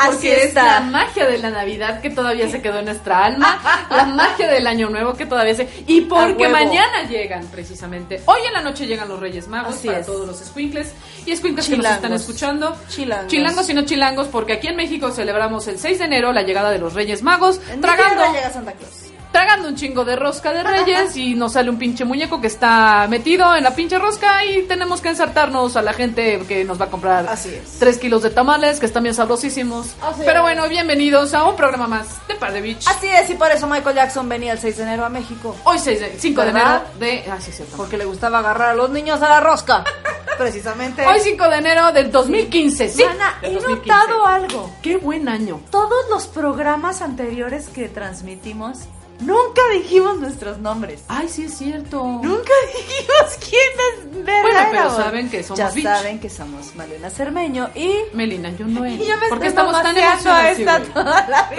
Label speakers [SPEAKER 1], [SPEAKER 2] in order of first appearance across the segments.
[SPEAKER 1] Así
[SPEAKER 2] porque es la magia de la Navidad que todavía se quedó en nuestra alma, la magia del Año Nuevo que todavía se y porque mañana llegan precisamente. Hoy en la noche llegan los Reyes Magos
[SPEAKER 1] Así
[SPEAKER 2] para
[SPEAKER 1] es.
[SPEAKER 2] todos los squinkles y squinkles que nos están escuchando.
[SPEAKER 1] Chilangos.
[SPEAKER 2] Chilangos y no chilangos porque aquí en México celebramos el 6 de enero la llegada de los Reyes Magos,
[SPEAKER 1] En
[SPEAKER 2] tragando
[SPEAKER 1] llega Santa Claus.
[SPEAKER 2] Tragando un chingo de rosca de reyes y nos sale un pinche muñeco que está metido en la pinche rosca y tenemos que ensartarnos a la gente que nos va a comprar
[SPEAKER 1] Así es.
[SPEAKER 2] tres kilos de tamales que están bien sabrosísimos.
[SPEAKER 1] Así
[SPEAKER 2] Pero
[SPEAKER 1] es.
[SPEAKER 2] bueno, bienvenidos a un programa más de Par de Beach.
[SPEAKER 1] Así es, y por eso Michael Jackson venía el 6 de enero a México.
[SPEAKER 2] Hoy 6 de, 5 de enero de... Ah, sí, cierto.
[SPEAKER 1] Porque le gustaba agarrar a los niños a la rosca. Precisamente.
[SPEAKER 2] Hoy 5 de enero del 2015, sí.
[SPEAKER 1] Mana,
[SPEAKER 2] del
[SPEAKER 1] he
[SPEAKER 2] 2015.
[SPEAKER 1] notado algo.
[SPEAKER 2] Qué buen año.
[SPEAKER 1] Todos los programas anteriores que transmitimos, nunca dijimos nuestros nombres.
[SPEAKER 2] Ay, sí es cierto.
[SPEAKER 1] Nunca dijimos quién es verdadero.
[SPEAKER 2] Bueno, pero saben que somos
[SPEAKER 1] Ya
[SPEAKER 2] bitch.
[SPEAKER 1] saben que somos Malena Cermeño y...
[SPEAKER 2] Melina, yo no
[SPEAKER 1] Y yo me
[SPEAKER 2] ¿Por qué
[SPEAKER 1] estoy
[SPEAKER 2] estamos tan emocionados?
[SPEAKER 1] esta
[SPEAKER 2] sí,
[SPEAKER 1] toda la vida.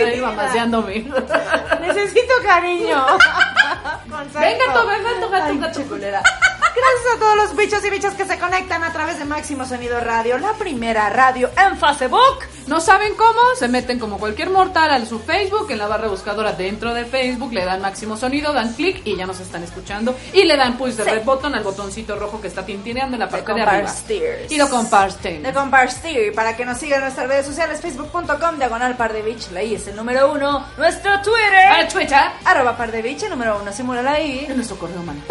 [SPEAKER 1] Necesito cariño.
[SPEAKER 2] Venga, tú, venga, tú, gato.
[SPEAKER 1] chiculera. Gracias a todos los bichos y bichas que se conectan a través de Máximo Sonido Radio, la primera radio en Facebook.
[SPEAKER 2] ¿No saben cómo? Se meten como cualquier mortal a su Facebook, en la barra buscadora dentro de Facebook, le dan máximo sonido, dan clic y ya nos están escuchando. Y le dan push de
[SPEAKER 1] Sí.
[SPEAKER 2] red button al botoncito rojo que está tintineando en la
[SPEAKER 1] De
[SPEAKER 2] parte de, arriba.
[SPEAKER 1] compartir.
[SPEAKER 2] Y lo comparten.
[SPEAKER 1] De compartir para que nos sigan en nuestras redes sociales, facebook.com, diagonal par de la I es el número uno, nuestro
[SPEAKER 2] A
[SPEAKER 1] Twitter,
[SPEAKER 2] Twitter.
[SPEAKER 1] arroba par de el número uno, simula la I.
[SPEAKER 2] En nuestro correo, En
[SPEAKER 1] número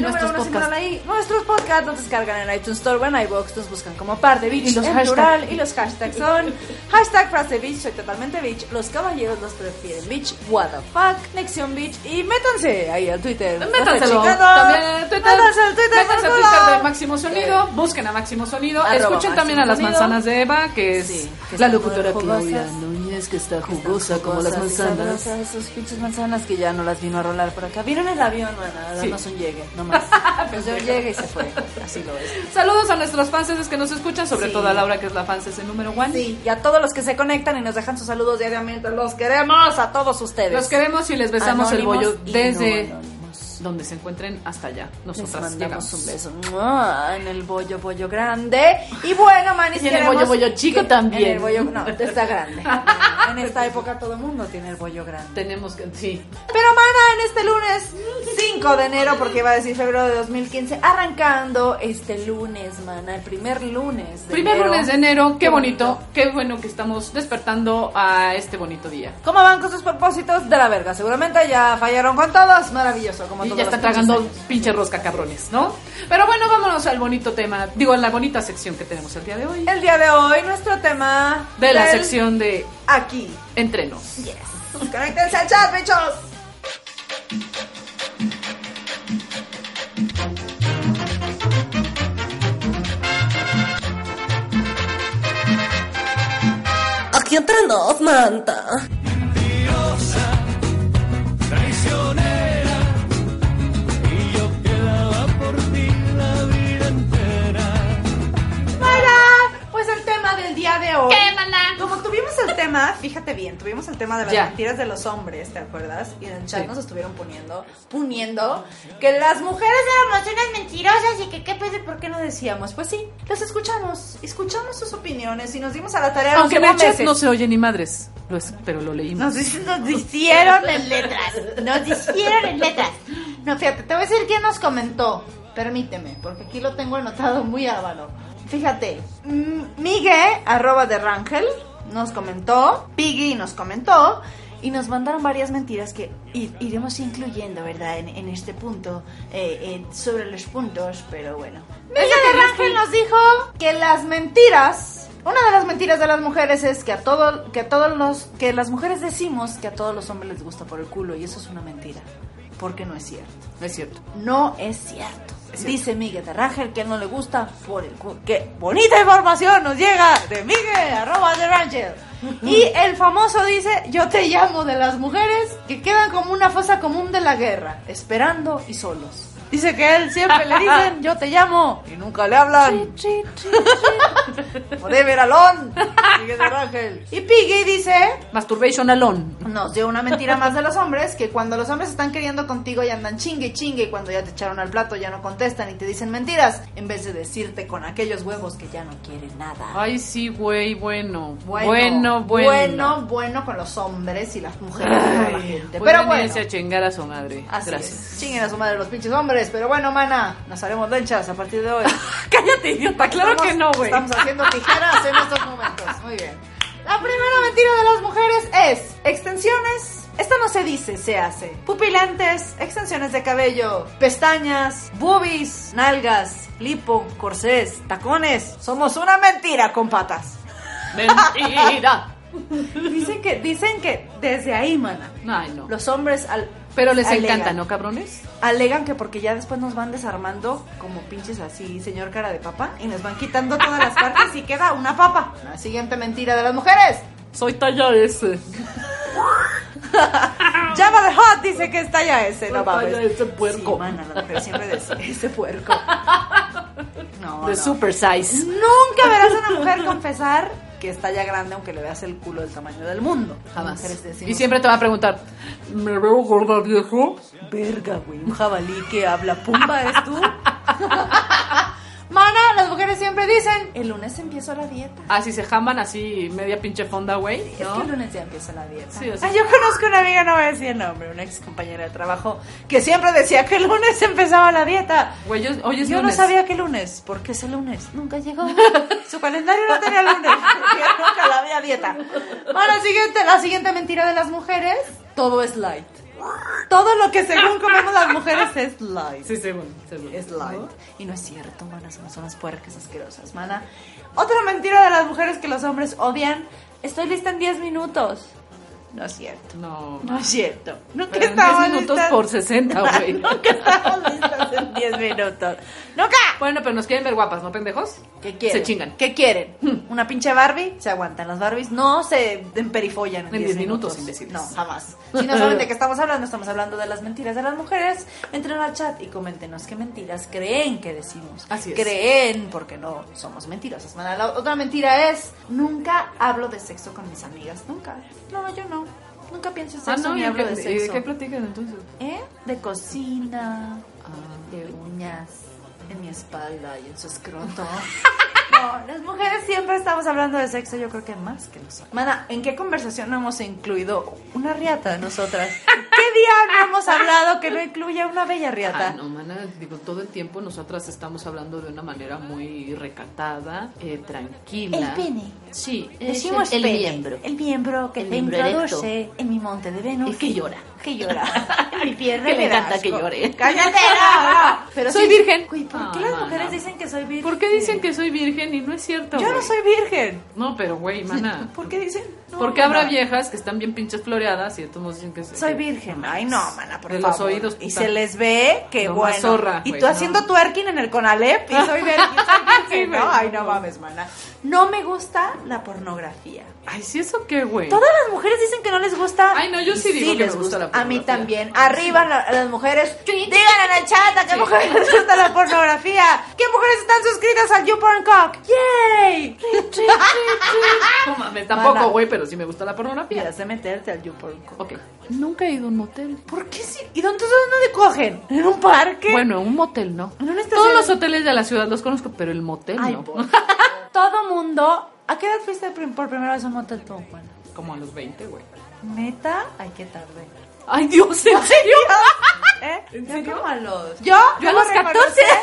[SPEAKER 2] nuestros
[SPEAKER 1] uno simula
[SPEAKER 2] podcasts.
[SPEAKER 1] la I. Nuestros podcasts nos descargan en iTunes Store o en iVoox, nos buscan como par de bitch
[SPEAKER 2] Y los
[SPEAKER 1] en plural. Y los hashtags son hashtag frase bitch, soy totalmente bitch, los caballeros los prefieren bitch, what the fuck, Nexion bitch y métanse ahí al Twitter.
[SPEAKER 2] Métanselo. También Twitter.
[SPEAKER 1] Métanse al Twitter.
[SPEAKER 2] Métanse al Twitter de Máximo Sonido. Busquen a Máximo Sonido. Escuchen también a las manzanas de Eva, que es la locutora Claudia Núñez, que está jugosa como las manzanas.
[SPEAKER 1] Sus pinches manzanas que ya no las vino a rolar por acá. Vino en el avión, mana,
[SPEAKER 2] Sí.
[SPEAKER 1] darnos un llegue, nomás. Nos dio un llegue y se fue. Así lo es.
[SPEAKER 2] Saludos a nuestros fans que nos escuchan, sobre
[SPEAKER 1] Sí.
[SPEAKER 2] todo a Laura, que es la fan el número one.
[SPEAKER 1] Sí, y a todos los que se conectan y nos dejan sus saludos diariamente, los queremos a todos ustedes.
[SPEAKER 2] Los queremos y les besamos el
[SPEAKER 1] Anónimos
[SPEAKER 2] bollo
[SPEAKER 1] y
[SPEAKER 2] desde
[SPEAKER 1] no
[SPEAKER 2] donde se encuentren hasta allá.
[SPEAKER 1] Les
[SPEAKER 2] Nosotras
[SPEAKER 1] mandamos
[SPEAKER 2] llegamos.
[SPEAKER 1] un beso ¡mua! en el bollo, bollo grande. Y bueno, manis,
[SPEAKER 2] Y en el bollo, bollo chico
[SPEAKER 1] que-
[SPEAKER 2] también.
[SPEAKER 1] En el bollo, no, está grande. en esta época todo el mundo tiene el bollo grande.
[SPEAKER 2] Tenemos que, sí.
[SPEAKER 1] Pero mana, en este lunes 5 de enero, porque iba a decir febrero de 2015, arrancando este lunes, mana, el primer lunes de
[SPEAKER 2] Primer
[SPEAKER 1] enero.
[SPEAKER 2] lunes de enero, qué bonito, qué bueno que estamos despertando a este bonito día.
[SPEAKER 1] ¿Cómo van con sus propósitos? De la verga, seguramente ya fallaron con todos. Maravilloso, como
[SPEAKER 2] Y ya están tragando
[SPEAKER 1] años.
[SPEAKER 2] pinche rosca cabrones, ¿no? Pero bueno, vámonos al bonito tema, digo, a la bonita sección que tenemos el día de hoy.
[SPEAKER 1] El día de hoy, nuestro tema
[SPEAKER 2] De la sección de
[SPEAKER 1] Aquí.
[SPEAKER 2] entrenos.
[SPEAKER 1] Yes. Conéctense al chat, bichos.
[SPEAKER 3] Aquí entre nos, manta.
[SPEAKER 1] Hola, pues el tema del día de hoy.
[SPEAKER 2] ¿Qué, maná?
[SPEAKER 1] El tema, fíjate bien, tuvimos el tema de las
[SPEAKER 2] Ya.
[SPEAKER 1] mentiras de los hombres, ¿te acuerdas? Y en el chat
[SPEAKER 2] Sí.
[SPEAKER 1] nos estuvieron poniendo, poniendo que las mujeres éramos unas mentirosas y que qué pedo y por qué no decíamos. Pues sí, las escuchamos, escuchamos sus opiniones y nos dimos a la tarea
[SPEAKER 2] Aunque en el chat no se oye ni madres. Lo es- pero lo leímos.
[SPEAKER 1] Nos, nos hicieron en letras. Nos hicieron en letras. No, fíjate, te voy a decir quién nos comentó. Permíteme, porque aquí lo tengo anotado muy mano. Fíjate, Miguel, arroba de Rangel, nos comentó. Piggy nos comentó. Y nos mandaron varias mentiras que iremos incluyendo, ¿verdad? En, en este punto, eh, eh, sobre los puntos, pero bueno. Miguel de Rangel nos dijo que las mentiras una de las mentiras de las mujeres es que a todo, que a todos los, que las mujeres decimos que a todos los hombres les gusta por el culo y eso es una mentira, porque no es cierto.
[SPEAKER 2] No es cierto.
[SPEAKER 1] No es cierto. Dice Miguel de Rangel que no le gusta por el culo. ¡Qué bonita información nos llega de Miguel, arroba de Rangel! Y el famoso dice, yo te llamo de las mujeres que quedan como una fosa común de la guerra, esperando y solos. Dice que él siempre le dicen, yo te llamo, y nunca le hablan. Forever alone. Miguel de Rangel. Y Piggy dice,
[SPEAKER 2] Masturbation alone.
[SPEAKER 1] nos dio una mentira más de los hombres, que cuando los hombres están queriendo contigo y andan chingue y chingue y cuando ya te echaron al plato ya no contestan y te dicen mentiras, en vez de decirte con aquellos huevos que ya no quieren nada.
[SPEAKER 2] Ay, sí, güey, bueno. Bueno, bueno.
[SPEAKER 1] Bueno, bueno con los hombres y las mujeres y toda la gente.
[SPEAKER 2] Pueden
[SPEAKER 1] Pero bueno.
[SPEAKER 2] a chingar a su madre.
[SPEAKER 1] Así
[SPEAKER 2] Gracias.
[SPEAKER 1] es. Chinguen a su madre los pinches hombres. Pero bueno, mana, nos haremos lenchas a partir de hoy.
[SPEAKER 2] Cállate, idiota. Claro
[SPEAKER 1] Estamos-
[SPEAKER 2] que no, güey.
[SPEAKER 1] Estamos haciendo tijeras en estos momentos. Muy bien. La primera mentira de las mujeres es extensiones. Esto no se dice, se hace. Pupilantes, extensiones de cabello, pestañas, boobies, nalgas, lipo, corsés, tacones. Somos una mentira con patas.
[SPEAKER 2] Mentira.
[SPEAKER 1] Dicen que, dicen que desde ahí, mana,
[SPEAKER 2] Ay, no.
[SPEAKER 1] los hombres al,
[SPEAKER 2] Pero les
[SPEAKER 1] alegan-
[SPEAKER 2] encanta, ¿no, cabrones?
[SPEAKER 1] Alegan que porque ya después nos van desarmando como pinches así, señor cara de papa, y nos van quitando todas las partes y queda una papa. La siguiente mentira de las mujeres.
[SPEAKER 2] Soy talla S.
[SPEAKER 1] Java the Hot dice que es talla ese, no mames.
[SPEAKER 2] talla ese puerco.
[SPEAKER 1] Sí, mana, la mujer siempre decía ese puerco. No,
[SPEAKER 2] De
[SPEAKER 1] no.
[SPEAKER 2] super size.
[SPEAKER 1] Nunca verás a una mujer confesar que es talla grande aunque le veas el culo del tamaño del mundo.
[SPEAKER 2] Jamás. Y siempre te va a preguntar, ¿me veo gorda viejo?
[SPEAKER 1] Verga, güey, un jabalí que habla pumba, ¿es tú? Mana, las mujeres siempre dicen, el lunes empiezo la dieta.
[SPEAKER 2] Así se jaman así media pinche fonda, güey.
[SPEAKER 1] Es
[SPEAKER 2] ¿no?
[SPEAKER 1] que el lunes ya empieza la dieta.
[SPEAKER 2] Sí, o sea-
[SPEAKER 1] Ah, yo conozco una amiga, no voy a decir el nombre, una ex compañera de trabajo, que siempre decía que el lunes empezaba la dieta.
[SPEAKER 2] Güey, yo- hoy es
[SPEAKER 1] Yo no sabía que lunes, ¿por qué ese lunes? Nunca llegó. Su calendario no tenía lunes, porque nunca la había dieta. Bueno, siguiente, la siguiente mentira de las mujeres, todo es light. Todo lo que según comemos las mujeres es light.
[SPEAKER 2] Sí, según, según.
[SPEAKER 1] Es light. Y no es cierto, mana, somos unas puercas asquerosas, mana. Otra mentira de las mujeres que los hombres odian, estoy lista en 10 minutos. No es cierto.
[SPEAKER 2] No.
[SPEAKER 1] No es cierto. Nunca
[SPEAKER 2] en
[SPEAKER 1] estamos
[SPEAKER 2] 10 minutos
[SPEAKER 1] listas.
[SPEAKER 2] por 60, güey.
[SPEAKER 1] Nunca estamos listas en 10 minutos. ¡Nunca!
[SPEAKER 2] Bueno, pero nos quieren ver guapas, ¿no, pendejos?
[SPEAKER 1] ¿Qué quieren?
[SPEAKER 2] Se chingan.
[SPEAKER 1] ¿Qué quieren? ¿Una pinche Barbie? Se aguantan. Las Barbies no se emperifollan en,
[SPEAKER 2] En
[SPEAKER 1] 10
[SPEAKER 2] 10 minutos,
[SPEAKER 1] minutos.
[SPEAKER 2] imbéciles.
[SPEAKER 1] No, jamás. Si no saben de qué estamos hablando, estamos hablando de las mentiras de las mujeres. Entren al chat y coméntenos qué mentiras creen que decimos.
[SPEAKER 2] Así es.
[SPEAKER 1] Creen, porque no somos mentirosas. La otra mentira es, nunca hablo de sexo con mis amigas. Nunca. No, yo no. Nunca pienso en
[SPEAKER 2] Ah,
[SPEAKER 1] sexo
[SPEAKER 2] no,
[SPEAKER 1] ni
[SPEAKER 2] ¿y
[SPEAKER 1] hablo
[SPEAKER 2] qué-
[SPEAKER 1] de
[SPEAKER 2] ¿y de
[SPEAKER 1] sexo.
[SPEAKER 2] qué platican entonces?
[SPEAKER 1] ¿Eh? De cocina,
[SPEAKER 2] Ah.
[SPEAKER 1] de uñas, en mi espalda y en su escroto. No, las mujeres siempre estamos hablando de sexo, yo creo que más que nosotros. Mana, ¿en qué conversación no hemos incluido una riata nosotras? ¿Qué día no hemos hablado que no incluya una bella riata?
[SPEAKER 2] Ay, no, mana, digo, todo el tiempo nosotras estamos hablando de una manera muy recatada, eh, tranquila.
[SPEAKER 1] El pene.
[SPEAKER 2] Sí,
[SPEAKER 1] Decimos
[SPEAKER 2] el, miembro.
[SPEAKER 1] El miembro que
[SPEAKER 2] El
[SPEAKER 1] te
[SPEAKER 2] miembro
[SPEAKER 1] introduce en mi monte de Venus.
[SPEAKER 2] El que llora.
[SPEAKER 1] Que llora. Mi pierna
[SPEAKER 2] Que
[SPEAKER 1] y
[SPEAKER 2] le
[SPEAKER 1] me da
[SPEAKER 2] encanta que llore.
[SPEAKER 1] ¡Cállate! no, no. Pero
[SPEAKER 2] Soy
[SPEAKER 1] sí-
[SPEAKER 2] virgen.
[SPEAKER 1] Uy, ¿por qué las mujeres dicen que soy virgen?
[SPEAKER 2] ¿Por qué dicen que soy virgen y no es cierto?
[SPEAKER 1] Yo no soy virgen.
[SPEAKER 2] No, pero güey, mana.
[SPEAKER 1] ¿Por qué dicen? No,
[SPEAKER 2] Porque habrá
[SPEAKER 1] mana.
[SPEAKER 2] viejas que están bien pinches floreadas y entonces dicen que
[SPEAKER 1] Soy
[SPEAKER 2] que-
[SPEAKER 1] virgen. Ay, no, mana, por
[SPEAKER 2] De
[SPEAKER 1] favor.
[SPEAKER 2] los oídos,
[SPEAKER 1] Y
[SPEAKER 2] puta.
[SPEAKER 1] se les ve que
[SPEAKER 2] No,
[SPEAKER 1] bueno.
[SPEAKER 2] zorra,
[SPEAKER 1] y
[SPEAKER 2] güey,
[SPEAKER 1] tú
[SPEAKER 2] no.
[SPEAKER 1] haciendo twerking en el Conalep y soy virgen. soy ¿no? Ay,
[SPEAKER 2] no.
[SPEAKER 1] no mames, mana. No me gusta la pornografía.
[SPEAKER 2] Ay, ¿sí eso qué, güey?
[SPEAKER 1] Todas las mujeres dicen que no les gusta.
[SPEAKER 2] Ay, no, yo sí digo que
[SPEAKER 1] les
[SPEAKER 2] gusta la
[SPEAKER 1] A mí
[SPEAKER 2] pornografía.
[SPEAKER 1] también. Arriba la- las mujeres. Digan en el chat a qué mujeres les gusta la pornografía. ¿Qué mujeres están suscritas al YouPorn Cock? ¡Yay!
[SPEAKER 2] No mames, tampoco, güey, pero sí me gusta la pornografía.
[SPEAKER 1] Quieras de meterte al YouPorn Cock.
[SPEAKER 2] Ok. Nunca he ido a un motel.
[SPEAKER 1] ¿Por qué sí? ¿Y dónde, dónde cogen? ¿En un parque?
[SPEAKER 2] Bueno, un motel no.
[SPEAKER 1] ¿En?
[SPEAKER 2] Todos los hoteles de la ciudad los conozco, pero el motel
[SPEAKER 1] Ay,
[SPEAKER 2] no.
[SPEAKER 1] Todo mundo. ¿A qué edad fuiste por primera vez a un motel tú, Juan?
[SPEAKER 2] como a los 20, güey.
[SPEAKER 1] ¿Neta? Ay, qué tarde.
[SPEAKER 2] Ay, Dios, ¿en serio?
[SPEAKER 1] ¿Eh?
[SPEAKER 2] ¿En serio?
[SPEAKER 1] como a los... ¿Yo?
[SPEAKER 2] Yo a
[SPEAKER 1] ¿Debo
[SPEAKER 2] los 14.
[SPEAKER 1] reconocer?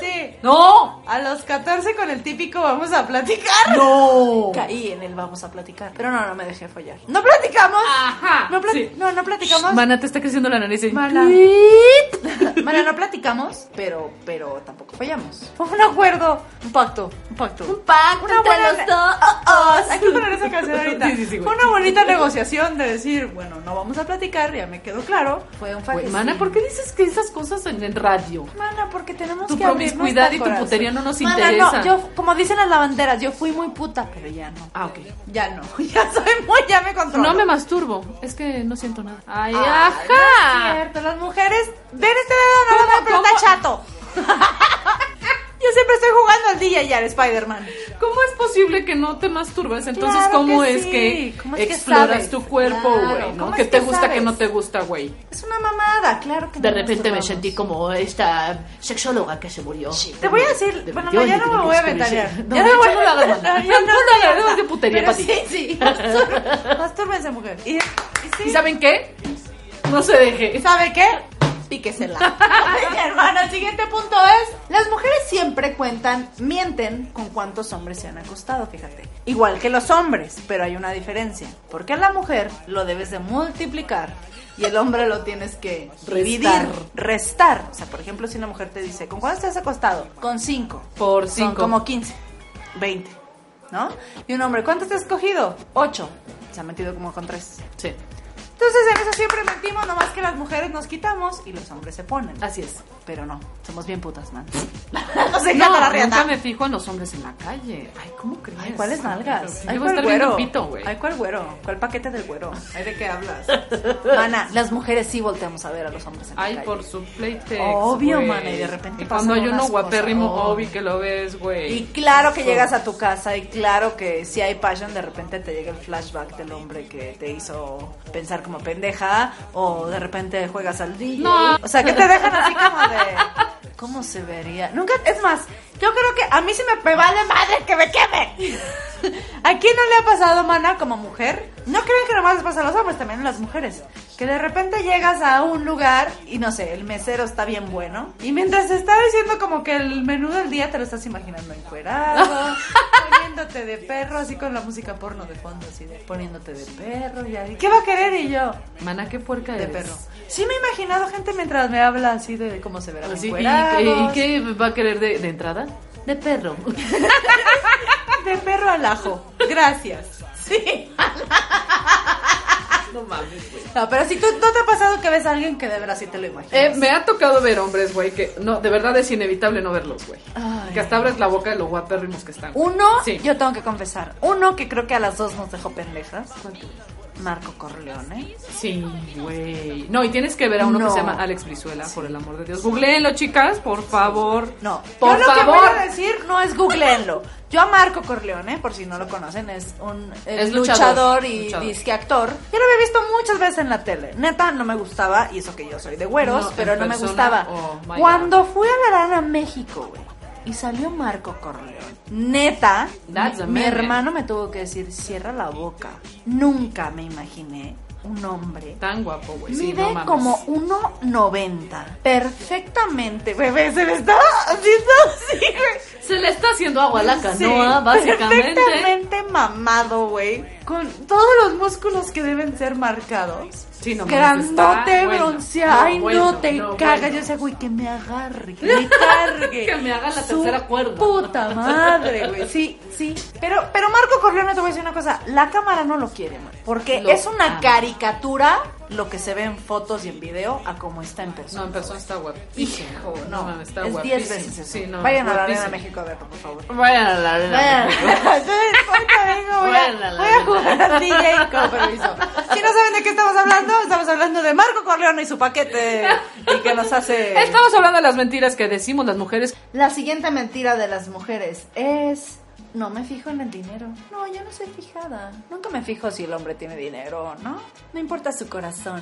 [SPEAKER 1] Sí.
[SPEAKER 2] No.
[SPEAKER 1] A los 14 con el típico vamos a platicar.
[SPEAKER 2] No.
[SPEAKER 1] Caí en el vamos a platicar. Pero no, no me dejé follar. ¿No platicamos?
[SPEAKER 2] Ajá.
[SPEAKER 1] No,
[SPEAKER 2] Sí.
[SPEAKER 1] no, no platicamos.
[SPEAKER 2] Mana, te está creciendo la nariz. y-
[SPEAKER 1] Mana. Mana, no platicamos, pero, pero tampoco fallamos. Fue un acuerdo, un pacto, un pacto.
[SPEAKER 3] Un pacto
[SPEAKER 1] Una buena
[SPEAKER 3] los dos.
[SPEAKER 1] Hay que poner esa canción ahorita.
[SPEAKER 2] Sí, sí, sí.
[SPEAKER 1] Fue una bonita negociación de decir, bueno, no vamos a platicar, ya me quedó claro. Fue un fajecín.
[SPEAKER 2] Mana, ¿por qué dices que esas cosas en el radio?
[SPEAKER 1] Mana, porque tenemos
[SPEAKER 2] Tu
[SPEAKER 1] que abrir
[SPEAKER 2] promiscuidad
[SPEAKER 1] nuestro
[SPEAKER 2] y tu
[SPEAKER 1] corazón.
[SPEAKER 2] putería no nos
[SPEAKER 1] Mana,
[SPEAKER 2] interesa.
[SPEAKER 1] no, yo, como dicen las lavanderas, yo fui muy puta, pero ya no.
[SPEAKER 2] Ah, ok.
[SPEAKER 1] Ya no, ya soy muy, ya me controlo.
[SPEAKER 2] No me masturbo. Es que no siento nada. Ay,
[SPEAKER 1] Ay, no es
[SPEAKER 2] ajá.
[SPEAKER 1] cierto, las mujeres, ven este dedo, no, no,
[SPEAKER 2] ¿Cómo,
[SPEAKER 1] pero
[SPEAKER 2] cómo?
[SPEAKER 1] está chato. Yo siempre estoy jugando al DJ y al Spider-Man.
[SPEAKER 2] ¿Cómo es posible que no te masturbes? Entonces,
[SPEAKER 1] Claro
[SPEAKER 2] ¿cómo
[SPEAKER 1] que
[SPEAKER 2] es
[SPEAKER 1] sí.
[SPEAKER 2] que
[SPEAKER 1] ¿Cómo es que
[SPEAKER 2] exploras tu cuerpo,
[SPEAKER 1] Claro,
[SPEAKER 2] güey? ¿no?
[SPEAKER 1] ¿cómo
[SPEAKER 2] ¿Qué te
[SPEAKER 1] que
[SPEAKER 2] gusta, que no te gusta, güey?
[SPEAKER 1] Es una mamada, claro que
[SPEAKER 3] De
[SPEAKER 1] no
[SPEAKER 3] repente me sentí como esta sexóloga que se murió.
[SPEAKER 1] Te voy a decir,
[SPEAKER 3] De
[SPEAKER 1] bueno,
[SPEAKER 3] 28,
[SPEAKER 1] ya no me voy a ventanear.
[SPEAKER 2] No,
[SPEAKER 1] ya
[SPEAKER 2] de
[SPEAKER 1] voy
[SPEAKER 2] no hagas,
[SPEAKER 1] No,
[SPEAKER 2] mana.
[SPEAKER 1] ya
[SPEAKER 2] No
[SPEAKER 1] no
[SPEAKER 2] es de putería para ti.
[SPEAKER 1] Sí, sí, mastúrbense, mujer. ¿Y
[SPEAKER 2] saben qué? No se deje.
[SPEAKER 1] ¿Sabe qué? Píquesela. Mi hermana, el siguiente punto es: las mujeres siempre cuentan, mienten con cuántos hombres se han acostado, fíjate. Igual que los hombres, pero hay una diferencia. Porque a la mujer lo debes de multiplicar y el hombre lo tienes que dividir,
[SPEAKER 2] Restar.
[SPEAKER 1] restar. O sea, por ejemplo, si una mujer te dice, ¿con cuántos te has acostado? Con cinco.
[SPEAKER 2] Por
[SPEAKER 1] Son
[SPEAKER 2] cinco.
[SPEAKER 1] como 15, 20, ¿no? Y un hombre, ¿cuántos te has cogido? 8. Se ha metido como con 3.
[SPEAKER 2] Sí,
[SPEAKER 1] Entonces en eso siempre mentimos, nomás que las mujeres nos quitamos y los hombres se ponen.
[SPEAKER 2] así es.
[SPEAKER 1] Pero no, somos bien putas, man. nos encanta
[SPEAKER 2] No,
[SPEAKER 1] la
[SPEAKER 2] nunca
[SPEAKER 1] riata.
[SPEAKER 2] me fijo en los hombres en la calle. Ay, ¿cómo crees?
[SPEAKER 1] Ay, ¿cuáles nalgas?
[SPEAKER 2] Ay,
[SPEAKER 1] Ay, ¿cuál güero?
[SPEAKER 2] pito.
[SPEAKER 1] Ay, ¿cuál güero? ¿Cuál paquete del güero? Ay, ¿de qué hablas? Mana, las mujeres sí volteamos a ver a los hombres en la
[SPEAKER 2] Ay,
[SPEAKER 1] calle.
[SPEAKER 2] por su playtex,
[SPEAKER 1] Obvio,
[SPEAKER 2] güey.
[SPEAKER 1] mana, y de repente
[SPEAKER 2] Y cuando hay uno guapérrimo, obvio
[SPEAKER 1] oh.
[SPEAKER 2] que lo ves, güey.
[SPEAKER 1] Y claro que llegas a tu casa y claro que si hay passion, de repente te llega el flashback del hombre que te hizo pensar como pendeja o de repente juegas al DJ.
[SPEAKER 2] No.
[SPEAKER 1] O sea, que te dejan así como de... ¿Cómo se vería? Nunca, es más, yo creo que a mí sí me vale madre que me queme. ¿A quién no le ha pasado, mana, como mujer? No creen que nomás les pasa a los hombres, también a las mujeres. Que de repente llegas a un lugar y no sé, el mesero está bien bueno. Y mientras te está diciendo como que el menú del día te lo estás imaginando encuerado, poniéndote de perro, así con la música porno de fondo, así de poniéndote de perro. Y ahí, ¿qué va a querer? Y yo,
[SPEAKER 2] Mana, qué puerca
[SPEAKER 1] de
[SPEAKER 2] eres.
[SPEAKER 1] perro. Sí me he imaginado gente mientras me habla así de cómo se verán
[SPEAKER 2] Así, ¿y,
[SPEAKER 1] encuerados.
[SPEAKER 2] y, y qué va a querer de, de entrada? De perro.
[SPEAKER 1] De perro al ajo. Gracias. Sí.
[SPEAKER 2] no mames, güey.
[SPEAKER 1] No, pero si tú no te ha pasado que ves a alguien que de verdad sí te lo imaginas.
[SPEAKER 2] Eh, me ha tocado ver hombres, güey, que no, de verdad es inevitable no verlos, güey.
[SPEAKER 1] Ay.
[SPEAKER 2] Que hasta abres la boca de lo guapérrimos que están.
[SPEAKER 1] Uno,
[SPEAKER 2] Sí.
[SPEAKER 1] yo tengo que confesar, uno que creo que a las dos nos dejó pendejas, Marco Corleone.
[SPEAKER 2] Sí, güey. No, y tienes que ver a uno
[SPEAKER 1] No.
[SPEAKER 2] que se llama Alex Brizuela, por el amor de Dios. Googleenlo, chicas, por favor.
[SPEAKER 1] No,
[SPEAKER 2] por
[SPEAKER 1] yo lo que
[SPEAKER 2] favor.
[SPEAKER 1] voy a decir no es googleenlo. Yo a Marco Corleone, por si no lo conocen, es un
[SPEAKER 2] Es
[SPEAKER 1] luchador,
[SPEAKER 2] luchador,
[SPEAKER 1] y
[SPEAKER 2] luchador.
[SPEAKER 1] disque actor. Yo lo había visto muchas veces en la tele. Neta, no me gustaba, y eso que yo soy de güeros,
[SPEAKER 2] No,
[SPEAKER 1] pero no me gustaba.
[SPEAKER 2] oh,
[SPEAKER 1] Cuando fui a la Arana, México, güey, y salió Marco Corleone. Neta, mi, hermano me tuvo que decir, cierra la boca. Nunca me imaginé un hombre
[SPEAKER 2] Tan guapo, güey. Sí,
[SPEAKER 1] Mide
[SPEAKER 2] no
[SPEAKER 1] como 1.90. Perfectamente, bebé. Se me está haciendo así, güey.
[SPEAKER 2] Se le está haciendo agua a la
[SPEAKER 1] Sí,
[SPEAKER 2] canoa, básicamente.
[SPEAKER 1] Perfectamente mamado, güey. Con todos los músculos que deben ser marcados.
[SPEAKER 2] Sí, no
[SPEAKER 1] Grandote,
[SPEAKER 2] bueno.
[SPEAKER 1] bronceado.
[SPEAKER 2] No,
[SPEAKER 1] Ay, no,
[SPEAKER 2] bueno,
[SPEAKER 1] te
[SPEAKER 2] no,
[SPEAKER 1] cagas.
[SPEAKER 2] bueno.
[SPEAKER 1] Yo decía, güey, que me agarre, que me cargue.
[SPEAKER 2] Que me haga la
[SPEAKER 1] Su
[SPEAKER 2] tercera cuerda.
[SPEAKER 1] Puta madre, güey. Sí, sí. Pero, pero Marco Corleone, te voy a decir una cosa. La cámara no lo quiere, man, Porque
[SPEAKER 2] Lo
[SPEAKER 1] es una
[SPEAKER 2] ama.
[SPEAKER 1] caricatura lo que se ve en fotos y en video a como está en persona.
[SPEAKER 2] No, en persona está guapísimo.
[SPEAKER 1] Hijo,
[SPEAKER 2] no,
[SPEAKER 1] no,
[SPEAKER 2] está
[SPEAKER 1] es
[SPEAKER 2] guapísimo.
[SPEAKER 1] 10 veces eso.
[SPEAKER 2] Sí, no,
[SPEAKER 1] Vayan a la Arena. México a verlo, por favor.
[SPEAKER 2] Vayan a la arena.
[SPEAKER 1] Vayan.
[SPEAKER 2] México.
[SPEAKER 1] Entonces, vengo, voy, a,
[SPEAKER 2] Vayan a la
[SPEAKER 1] voy a jugar al DJ con permiso. Si no saben de qué estamos hablando, estamos hablando de Marco Corleone y su paquete y que nos hace...
[SPEAKER 2] Estamos hablando de las mentiras que decimos las mujeres.
[SPEAKER 1] La siguiente mentira de las mujeres es... No me fijo en el dinero. No, yo no soy fijada. Nunca me fijo si el hombre tiene dinero o no. No importa su corazón.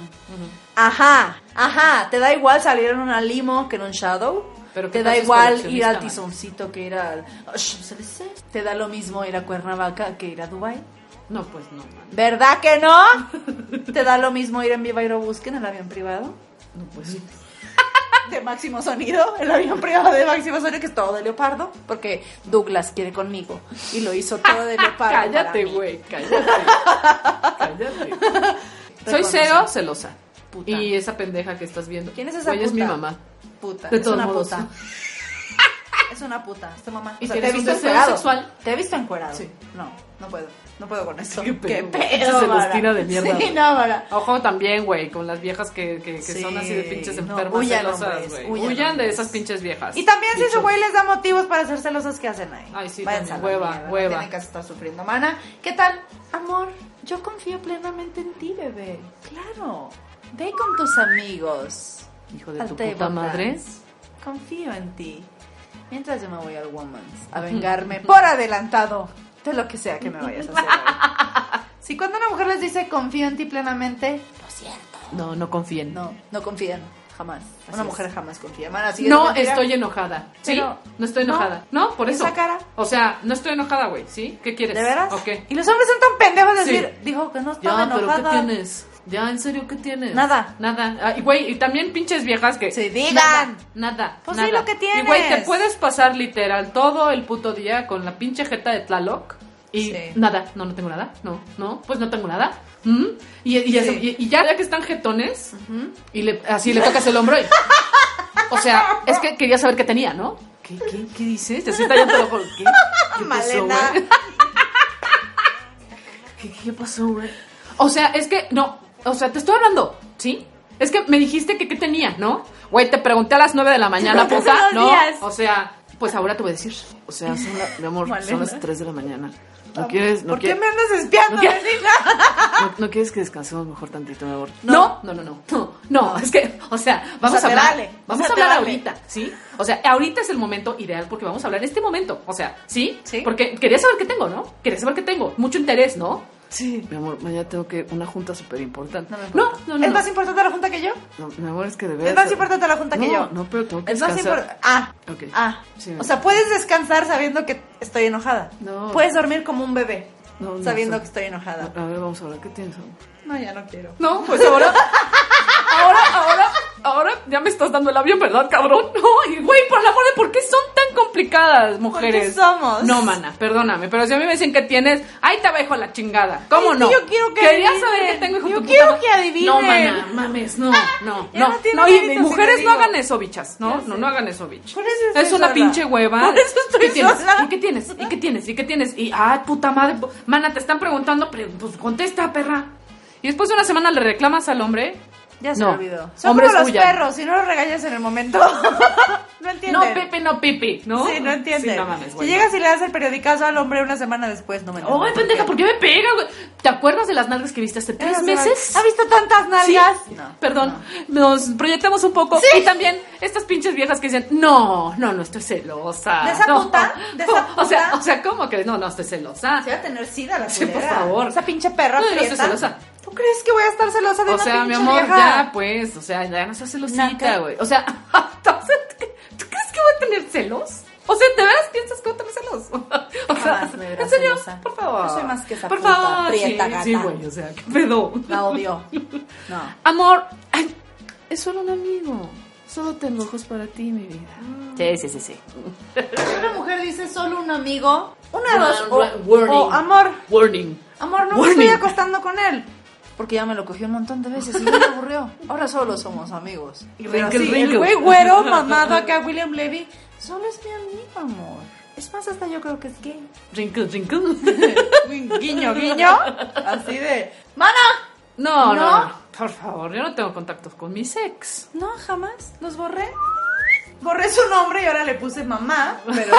[SPEAKER 1] Ajá, ajá. Te da igual salir en una limo que en un shadow.
[SPEAKER 2] Pero ¿qué
[SPEAKER 1] te da igual ir al tizoncito que ir al... Te da lo mismo ir a Cuernavaca que ir a Dubai.
[SPEAKER 2] No, pues no, man.
[SPEAKER 1] ¿Verdad que no? ¿Te da lo mismo ir en Viva Aerobús en el avión privado?
[SPEAKER 2] No, pues sí.
[SPEAKER 1] De máximo sonido, el avión privado de máximo sonido que es todo de leopardo, porque Douglas quiere conmigo y lo hizo todo de leopardo.
[SPEAKER 2] Cállate, güey, cállate. cállate. Soy cero celosa.
[SPEAKER 1] Puta.
[SPEAKER 2] Y esa pendeja que estás viendo.
[SPEAKER 1] ¿Quién es esa
[SPEAKER 2] Güey, es mi
[SPEAKER 1] puta?
[SPEAKER 2] mamá.
[SPEAKER 1] Puta,
[SPEAKER 2] De
[SPEAKER 1] es
[SPEAKER 2] todos
[SPEAKER 1] una
[SPEAKER 2] modos.
[SPEAKER 1] puta. Es una puta, es tu mamá.
[SPEAKER 2] ¿Y
[SPEAKER 1] O sea, te he visto encuerado.
[SPEAKER 2] sexual?
[SPEAKER 1] Te he visto encuerado.
[SPEAKER 2] Sí.
[SPEAKER 1] No, no puedo. No puedo con esto.
[SPEAKER 2] Qué pedo,
[SPEAKER 1] Qué pedo,
[SPEAKER 2] Se los tira de mierda,
[SPEAKER 1] Sí, no, Mara.
[SPEAKER 2] Ojo también, güey, con las viejas que, que, que
[SPEAKER 1] Sí.
[SPEAKER 2] son así de pinches
[SPEAKER 1] No,
[SPEAKER 2] enfermas
[SPEAKER 1] huyan,
[SPEAKER 2] celosas, güey.
[SPEAKER 1] huyan,
[SPEAKER 2] Huyan, de esas pinches viejas.
[SPEAKER 1] Y también si su güey les da motivos para ser celosas, ¿qué hacen ahí?
[SPEAKER 2] Ay, sí,
[SPEAKER 1] Váyanse
[SPEAKER 2] también. Hueva,
[SPEAKER 1] mierda,
[SPEAKER 2] hueva.
[SPEAKER 1] No tienen que estar sufriendo. Mana, ¿qué tal? Amor, yo confío plenamente en ti, bebé. Claro. Ve con tus amigos.
[SPEAKER 2] Hijo de
[SPEAKER 1] al
[SPEAKER 2] tu puta madre.
[SPEAKER 1] dance. Confío en ti. Mientras yo me voy al Woman's a vengarme por adelantado de lo que sea que me vayas a hacer. hoy. Si cuando una mujer les dice confío en ti plenamente, lo siento.
[SPEAKER 2] No, no confíen.
[SPEAKER 1] No, no confían. Jamás.
[SPEAKER 2] Así
[SPEAKER 1] una
[SPEAKER 2] es.
[SPEAKER 1] mujer jamás confía.
[SPEAKER 2] No
[SPEAKER 1] mentira-
[SPEAKER 2] estoy enojada. ¿Sí?
[SPEAKER 1] Pero-
[SPEAKER 2] no estoy
[SPEAKER 1] no.
[SPEAKER 2] enojada. No, por eso.
[SPEAKER 1] ¿Esa cara?
[SPEAKER 2] O sea, no estoy enojada, güey. ¿Sí? ¿Qué quieres?
[SPEAKER 1] ¿De veras?
[SPEAKER 2] ¿O qué?
[SPEAKER 1] Y los hombres son tan pendejos de
[SPEAKER 2] Sí.
[SPEAKER 1] decir, dijo que no estaba
[SPEAKER 2] Ya, pero
[SPEAKER 1] enojada.
[SPEAKER 2] ¿qué tienes? Ya, en serio, ¿qué tienes?
[SPEAKER 1] Nada.
[SPEAKER 2] Nada. Ah, y güey, y también pinches viejas que.
[SPEAKER 1] Sí, digan.
[SPEAKER 2] Nada. Nada.
[SPEAKER 1] Pues sí,
[SPEAKER 2] nada.
[SPEAKER 1] lo que tienes.
[SPEAKER 2] Y güey, te puedes pasar literal todo el puto día con la pinche jeta de Tlaloc. Y
[SPEAKER 1] Sí.
[SPEAKER 2] nada, no, no tengo nada, no, no, pues no tengo nada. ¿Mm? Y, y,
[SPEAKER 1] Sí.
[SPEAKER 2] y- y ya, ya que están jetones, y le, así le tocas el hombro y... O sea, es que quería saber qué tenía, ¿no? ¿Qué, qué, qué dices? Te sienta lo juro. ¿Qué, ¿Qué pasó, güey? ¿Qué, ¿Qué pasó, güey? O sea, es que, no, o sea, te estoy hablando, ¿sí? Es que me dijiste que qué tenía, ¿no? Güey, te pregunté a las 9 de la mañana, puta, ¿no? O sea, pues ahora te voy a decir. O sea, son la- mi amor,
[SPEAKER 1] Malena.
[SPEAKER 2] son las 3 de la mañana. ¿No quieres, no
[SPEAKER 1] ¿Por qué me andas espiando,
[SPEAKER 2] no quieres-
[SPEAKER 1] vecina?
[SPEAKER 2] no, no quieres que descansemos mejor tantito, mi amor?
[SPEAKER 1] No.
[SPEAKER 2] No, no, no, no, es que, o sea, vamos
[SPEAKER 1] O sea,
[SPEAKER 2] a hablar,
[SPEAKER 1] vale,
[SPEAKER 2] vamos
[SPEAKER 1] o sea,
[SPEAKER 2] a hablar ahorita, ¿sí? O sea, ahorita es el momento ideal porque vamos a hablar en este momento, o sea, ¿sí?
[SPEAKER 1] Sí.
[SPEAKER 2] Porque quería saber qué tengo, ¿no? Quería saber qué tengo, mucho interés, ¿no?
[SPEAKER 1] Sí.
[SPEAKER 2] Mi amor, mañana tengo que una junta súper importante.
[SPEAKER 1] No
[SPEAKER 2] no, no, no,
[SPEAKER 1] ¿Es más importante la junta que yo?
[SPEAKER 2] No, mi amor, es que de verdad.
[SPEAKER 1] Es más importante la junta que yo.
[SPEAKER 2] No, pero tengo que
[SPEAKER 1] Es más
[SPEAKER 2] descansar.
[SPEAKER 1] importante. Ah.
[SPEAKER 2] Ok.
[SPEAKER 1] Ah.
[SPEAKER 2] Sí,
[SPEAKER 1] o sea, puedes descansar sabiendo que estoy enojada.
[SPEAKER 2] No.
[SPEAKER 1] Puedes dormir como un bebé. Sabiendo que estoy enojada.
[SPEAKER 2] A ver, vamos a hablar. ¿Qué tienes, amor?
[SPEAKER 1] No, ya no quiero.
[SPEAKER 2] No, pues ahora, ahora, ya me estás dando el avión, ¿verdad, cabrón? No, y güey, por el amor de por qué son tan complicadas, mujeres.
[SPEAKER 1] somos?
[SPEAKER 2] No, mana, perdóname, pero si a mí me dicen que tienes, ahí te dejo la chingada. ¿Cómo
[SPEAKER 1] Es que
[SPEAKER 2] no?
[SPEAKER 1] yo quiero que
[SPEAKER 2] Quería
[SPEAKER 1] adivinen.
[SPEAKER 2] saber qué tengo, hijo
[SPEAKER 1] Yo quiero
[SPEAKER 2] puta
[SPEAKER 1] que adivinen.
[SPEAKER 2] No, mana, mames, no, no,
[SPEAKER 1] Ya
[SPEAKER 2] no.
[SPEAKER 1] no
[SPEAKER 2] No, y
[SPEAKER 1] mérito si
[SPEAKER 2] mujeres no hagan eso, bichas. No, no, no hagan eso, bitch.
[SPEAKER 1] Por eso
[SPEAKER 2] es
[SPEAKER 1] estoy
[SPEAKER 2] una
[SPEAKER 1] sola.
[SPEAKER 2] pinche hueva.
[SPEAKER 1] Por eso estoy
[SPEAKER 2] ¿Qué
[SPEAKER 1] sola.
[SPEAKER 2] ¿Y qué tienes? ¿Y qué tienes? ¿Y qué tienes? Y, ay, puta madre, mana, te están preguntando, pero, pues contesta, perra. Y después de una semana le reclamas al hombre.
[SPEAKER 1] Ya se
[SPEAKER 2] No.
[SPEAKER 1] me olvidó. Son
[SPEAKER 2] Hombres
[SPEAKER 1] como los
[SPEAKER 2] huyan.
[SPEAKER 1] perros, si no los regañas en el momento. no entienden.
[SPEAKER 2] No, Pepe, no, Pipi, ¿no?
[SPEAKER 1] Sí, no.
[SPEAKER 2] Sí, mames,
[SPEAKER 1] si llegas y le das el periodicazo al hombre una semana después, no me entienden.
[SPEAKER 2] Ay, pendeja, ¿por qué me pega, güey? ¿Te acuerdas de las nalgas que viste hace tres meses?
[SPEAKER 1] ¿Ha visto tantas nalgas?
[SPEAKER 2] Sí.
[SPEAKER 1] No.
[SPEAKER 2] Perdón, nos proyectamos un poco. Y también estas pinches viejas que dicen, no, no, no estoy celosa.
[SPEAKER 1] ¿De esa puta? ¿De esa
[SPEAKER 2] O sea, o sea, ¿cómo que no, no estoy celosa?
[SPEAKER 1] Se va a tener sida la
[SPEAKER 2] Sí, por
[SPEAKER 1] culera.
[SPEAKER 2] favor.
[SPEAKER 1] Esa pinche perra
[SPEAKER 2] No, no estoy celosa.
[SPEAKER 1] ¿Tú crees que voy a estar celosa de
[SPEAKER 2] O
[SPEAKER 1] una
[SPEAKER 2] sea, mi
[SPEAKER 1] pinche
[SPEAKER 2] amor,
[SPEAKER 1] vieja?
[SPEAKER 2] ya, pues, o sea, ya no seas celosita, güey. O sea, entonces, ¿tú crees que voy a tener celos? O sea, ¿de veras piensas que voy a tener celos? O sea,
[SPEAKER 1] me
[SPEAKER 2] ¿en serio?
[SPEAKER 1] celosa.
[SPEAKER 2] Por favor.
[SPEAKER 1] Yo soy más que esa
[SPEAKER 2] Por
[SPEAKER 1] puta
[SPEAKER 2] favor,
[SPEAKER 1] prieta
[SPEAKER 2] sí,
[SPEAKER 1] gata.
[SPEAKER 2] sí, güey, o sea, ¿qué pedo?
[SPEAKER 1] La odio. No.
[SPEAKER 2] Amor, ay, es solo un amigo. Solo tengo ojos para ti, mi vida. Sí, sí, sí, sí.
[SPEAKER 1] Si una mujer dice solo un amigo, una de dos, o,
[SPEAKER 2] warning.
[SPEAKER 1] o amor,
[SPEAKER 2] Warning.
[SPEAKER 1] amor, no me
[SPEAKER 2] Warning.
[SPEAKER 1] estoy acostando con él. Porque ya me lo cogió un montón de veces y ya me aburrió. Ahora solo somos amigos. Y
[SPEAKER 2] Wrinkle,
[SPEAKER 1] así, el güey güero mamado acá, William Levy, solo es mi amigo, amor. Es más, hasta yo creo que es gay.
[SPEAKER 2] Wrinkle, wrinkle.
[SPEAKER 1] guiño, guiño. Así de, ¡Mana!
[SPEAKER 2] No, no,
[SPEAKER 1] ¿No?
[SPEAKER 2] Por favor, yo no tengo contactos con mis ex.
[SPEAKER 1] No, jamás. Los borré. Borré su nombre y ahora le puse mamá, pero.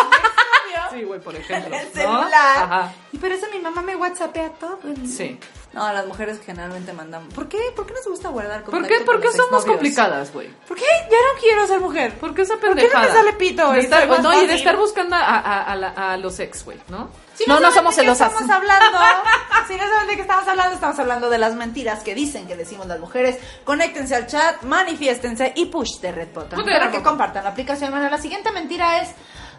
[SPEAKER 2] Sí, güey, por ejemplo.
[SPEAKER 1] El
[SPEAKER 2] ¿no?
[SPEAKER 1] celular.
[SPEAKER 2] Ajá.
[SPEAKER 1] Y por eso mi mamá me whatsappea todo. el.
[SPEAKER 2] Sí.
[SPEAKER 1] No, las mujeres generalmente mandan. ¿Por qué? ¿Por qué nos gusta guardar
[SPEAKER 2] ¿Por qué? ¿Por
[SPEAKER 1] con
[SPEAKER 2] qué
[SPEAKER 1] los
[SPEAKER 2] somos
[SPEAKER 1] exnovios?
[SPEAKER 2] complicadas, güey?
[SPEAKER 1] ¿Por qué? Ya no quiero ser mujer.
[SPEAKER 2] ¿Por qué esa
[SPEAKER 1] ¿Por qué no me
[SPEAKER 2] pendejada?
[SPEAKER 1] sale pito?
[SPEAKER 2] De estar, no, y de estar buscando a, a- a la- a los ex, güey, ¿no?
[SPEAKER 1] Si
[SPEAKER 2] no, no somos celosas.
[SPEAKER 1] estamos hablando. si no saben de qué estamos hablando, estamos hablando de las mentiras que dicen que decimos las mujeres. Conéctense al chat, manifiéstense y push de Red Button. Para que compartan la aplicación. Bueno, la siguiente mentira es: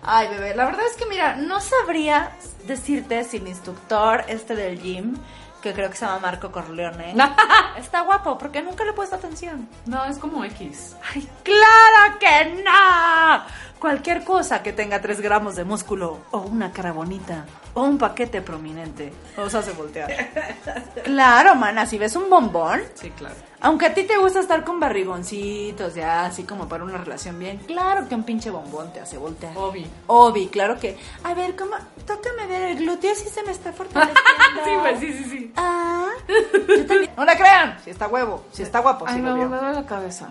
[SPEAKER 1] Ay, bebé, la verdad es que mira, no sabría decirte si mi instructor, este del gym, que creo que se llama Marco Corleone, está guapo, porque nunca le he puesto atención.
[SPEAKER 2] No, es como X.
[SPEAKER 1] ¡Ay, claro que no! Cualquier cosa que tenga 3 gramos de músculo, o una cara bonita, o un paquete prominente, os hace voltear. claro, mana, si ves un bombón,
[SPEAKER 2] Sí, claro.
[SPEAKER 1] aunque a ti te gusta estar con barrigoncitos, ya así como para una relación bien, claro que un pinche bombón te hace voltear.
[SPEAKER 2] Obi.
[SPEAKER 1] Obi, claro que. A ver, ¿cómo? Tócame ver el glúteo si se me está fortaleciendo.
[SPEAKER 2] Sí, güey, sí, sí, sí.
[SPEAKER 1] Ah, yo también. No la crean, si está huevo, si está guapo,
[SPEAKER 2] Ay,
[SPEAKER 1] si
[SPEAKER 2] me, me duele la cabeza.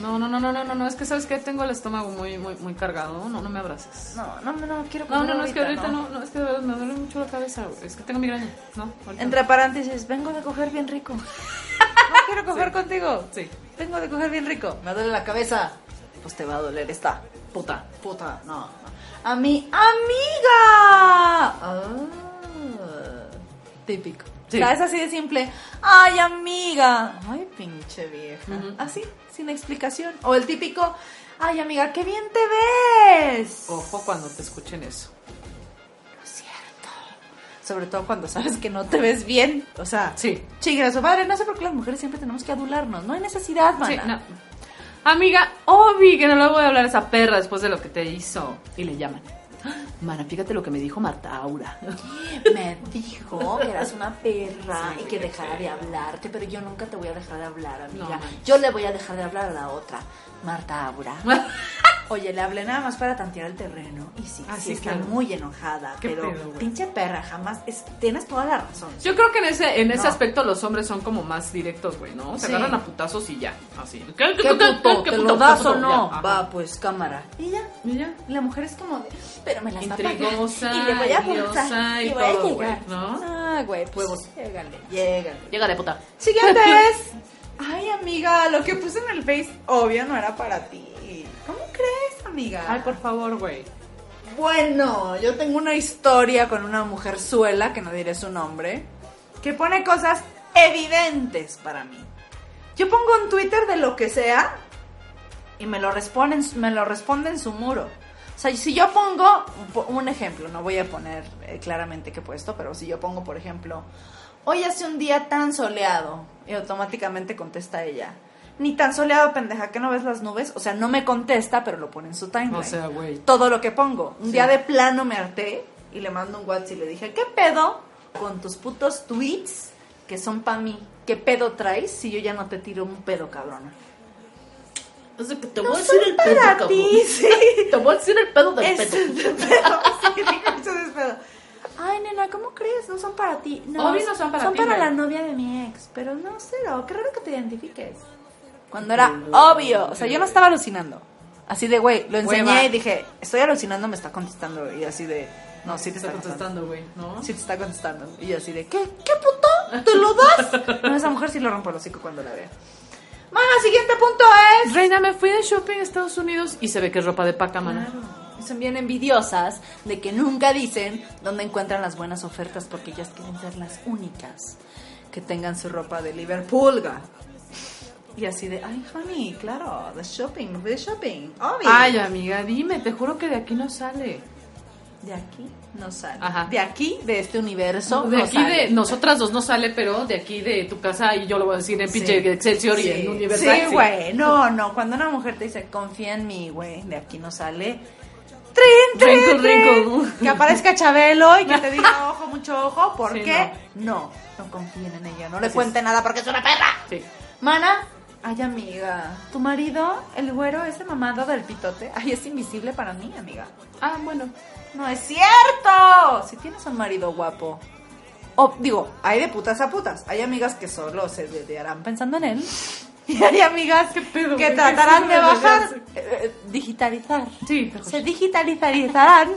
[SPEAKER 2] No, no, no, no, no, no, no, es que sabes que tengo el estómago muy, muy, muy cargado. No, no me abraces.
[SPEAKER 1] No, no, no, no, quiero
[SPEAKER 2] No,
[SPEAKER 1] comer
[SPEAKER 2] no, no, es que ahorita no, no, es que me duele mucho la cabeza, güey. Es que tengo migraña, ¿no? ahorita
[SPEAKER 1] Entre paréntesis, vengo de coger bien rico. No quiero coger contigo.
[SPEAKER 2] Sí.
[SPEAKER 1] Vengo de coger bien rico. Me duele la cabeza. Pues te va a doler esta.
[SPEAKER 2] Puta.
[SPEAKER 1] Puta, no. no. A mi amiga. Ah, típico.
[SPEAKER 2] Sí.
[SPEAKER 1] O sea, es así de simple. Ay, amiga. Ay, pinche vieja. Así, sin explicación. O el típico, ay, amiga, qué bien te ves.
[SPEAKER 2] Ojo cuando te escuchen eso.
[SPEAKER 1] Es cierto. Sobre todo cuando sabes que no te ves bien. O sea,
[SPEAKER 2] Sí.
[SPEAKER 1] su padre. No sé por qué las mujeres siempre tenemos que adularnos. No hay necesidad, mana.
[SPEAKER 2] Sí, no. Amiga, Obi, que no le voy a hablar a esa perra después de lo que te hizo. Y le llaman. Mana, fíjate lo que me dijo Marta Aura.
[SPEAKER 1] Me dijo que eras una perra y que dejara de hablarte, pero yo nunca te voy a dejar de hablar, amiga.
[SPEAKER 2] No
[SPEAKER 1] yo le voy a dejar de hablar a la otra, Marta Aura. Oye, le hablé nada más para tantear el terreno. Y sí,
[SPEAKER 2] Ah,
[SPEAKER 1] sí está
[SPEAKER 2] claro.
[SPEAKER 1] muy enojada,
[SPEAKER 2] ¿Qué
[SPEAKER 1] pero
[SPEAKER 2] pedo,
[SPEAKER 1] pinche perra, jamás. Es, tienes toda la razón.
[SPEAKER 2] Yo creo que en ese, en ese
[SPEAKER 1] No.
[SPEAKER 2] aspecto los hombres son como más directos, güey, ¿no? Se
[SPEAKER 1] Sí.
[SPEAKER 2] agarran a putazos y ya, así. ¿Qué,
[SPEAKER 1] ¿Qué puto?
[SPEAKER 2] qué
[SPEAKER 1] ¿Te
[SPEAKER 2] puto?
[SPEAKER 1] lo das
[SPEAKER 2] ¿Qué
[SPEAKER 1] o no?
[SPEAKER 2] Ya.
[SPEAKER 1] Va, pues cámara. Y ya.
[SPEAKER 2] Y ya.
[SPEAKER 1] La mujer es como de, pero me las va a pagar. Y le voy a pulsar
[SPEAKER 2] y
[SPEAKER 1] y voy a llegar.
[SPEAKER 2] güey, ¿no?
[SPEAKER 1] Ah, güey, pues
[SPEAKER 2] Huevos.
[SPEAKER 1] llégale, llégale.
[SPEAKER 2] Llega de puta.
[SPEAKER 1] Siguiente es. Ay, amiga, lo que puse en el Face, obvio, no era para ti. ¿Cómo crees, amiga?
[SPEAKER 2] Ay, por favor, güey.
[SPEAKER 1] Bueno, yo tengo una historia con una mujer suela, que no diré su nombre, que pone cosas evidentes para mí. Yo pongo en Twitter de lo que sea y me lo responden, me lo responde en su muro. O sea, si yo pongo un- ejemplo, no voy a poner eh, claramente qué he puesto, pero si yo pongo, por ejemplo, hoy hace un día tan soleado, y automáticamente contesta ella, ni tan soleado, pendeja, que no ves las nubes. O sea, no me contesta, pero lo pone en su timeline.
[SPEAKER 2] O sea, güey.
[SPEAKER 1] Todo lo que pongo. Un
[SPEAKER 2] Sí.
[SPEAKER 1] día de plano me harté y le mando un WhatsApp y le dije, ¿qué pedo con tus putos tweets que son para mí? ¿Qué pedo traes si yo ya no te tiro un pedo, cabrona?
[SPEAKER 3] O sea, que te
[SPEAKER 1] No
[SPEAKER 3] voy a decir
[SPEAKER 1] son
[SPEAKER 3] el pedo,
[SPEAKER 1] para
[SPEAKER 3] cabrón.
[SPEAKER 1] ti, sí.
[SPEAKER 3] Te voy a decir el pedo del
[SPEAKER 1] Es
[SPEAKER 3] pedo.
[SPEAKER 1] de pedo, sí, dijo eso de pedo. Ay, nena, ¿cómo crees? No son para ti. No,
[SPEAKER 2] Obvio no son para
[SPEAKER 1] son
[SPEAKER 2] ti,
[SPEAKER 1] para
[SPEAKER 2] güey.
[SPEAKER 1] la novia de mi ex. Pero no, cero. Qué raro que te identifiques. Cuando era obvio. O sea, yo no estaba alucinando. Así de, güey, lo enseñé
[SPEAKER 2] Hueva.
[SPEAKER 1] y dije, estoy alucinando, me está contestando. Y así de, no, sí te
[SPEAKER 2] Está
[SPEAKER 1] está contestando.
[SPEAKER 2] güey, ¿no?
[SPEAKER 1] Sí te está contestando. Y yo así de, ¿qué? ¿Qué puto? ¿Te lo das? No, esa mujer sí lo rompe el hocico cuando la vea. Mana, siguiente punto es...
[SPEAKER 2] Reina, me fui de shopping a Estados Unidos y se ve que es ropa de paca, mana.
[SPEAKER 1] Y son bien envidiosas de que nunca dicen dónde encuentran las buenas ofertas porque ellas quieren ser las únicas que tengan su ropa de Liverpool. ga. Y así de, ay, honey, claro, de shopping, de shopping, obvio.
[SPEAKER 2] Ay, amiga, dime, te juro que de aquí no sale.
[SPEAKER 1] De aquí no sale.
[SPEAKER 2] Ajá.
[SPEAKER 1] De aquí, de este universo,
[SPEAKER 2] de
[SPEAKER 1] no
[SPEAKER 2] aquí
[SPEAKER 1] sale.
[SPEAKER 2] de nosotras dos no sale, pero de aquí de tu casa y yo lo voy a decir en
[SPEAKER 1] Sí.
[SPEAKER 2] pinche Excelsior
[SPEAKER 1] Sí.
[SPEAKER 2] y en Universal.
[SPEAKER 1] Sí, güey. No, no. Cuando una mujer te dice, confía en mí, güey, de aquí no sale. ¡Trin, trin. Que aparezca Chabelo y que te diga, ojo, mucho ojo. ¿Por
[SPEAKER 2] Sí,
[SPEAKER 1] qué? No. no, confíen en ella. No le cuente nada porque es una perra.
[SPEAKER 2] Sí.
[SPEAKER 1] Mana, ay, amiga. Tu marido, el güero, ese mamado del pitote, ay, es invisible para mí, amiga.
[SPEAKER 2] Ah, bueno.
[SPEAKER 1] No es cierto. Si tienes un marido guapo. O, digo, hay de putas a putas. Hay amigas que solo se dedicarán pensando en él. Y hay amigas
[SPEAKER 2] pedo,
[SPEAKER 1] que tratarán
[SPEAKER 2] ¿Qué
[SPEAKER 1] de bajar, eh, eh, digitalizar.
[SPEAKER 2] Sí,
[SPEAKER 1] Se digitalizarán.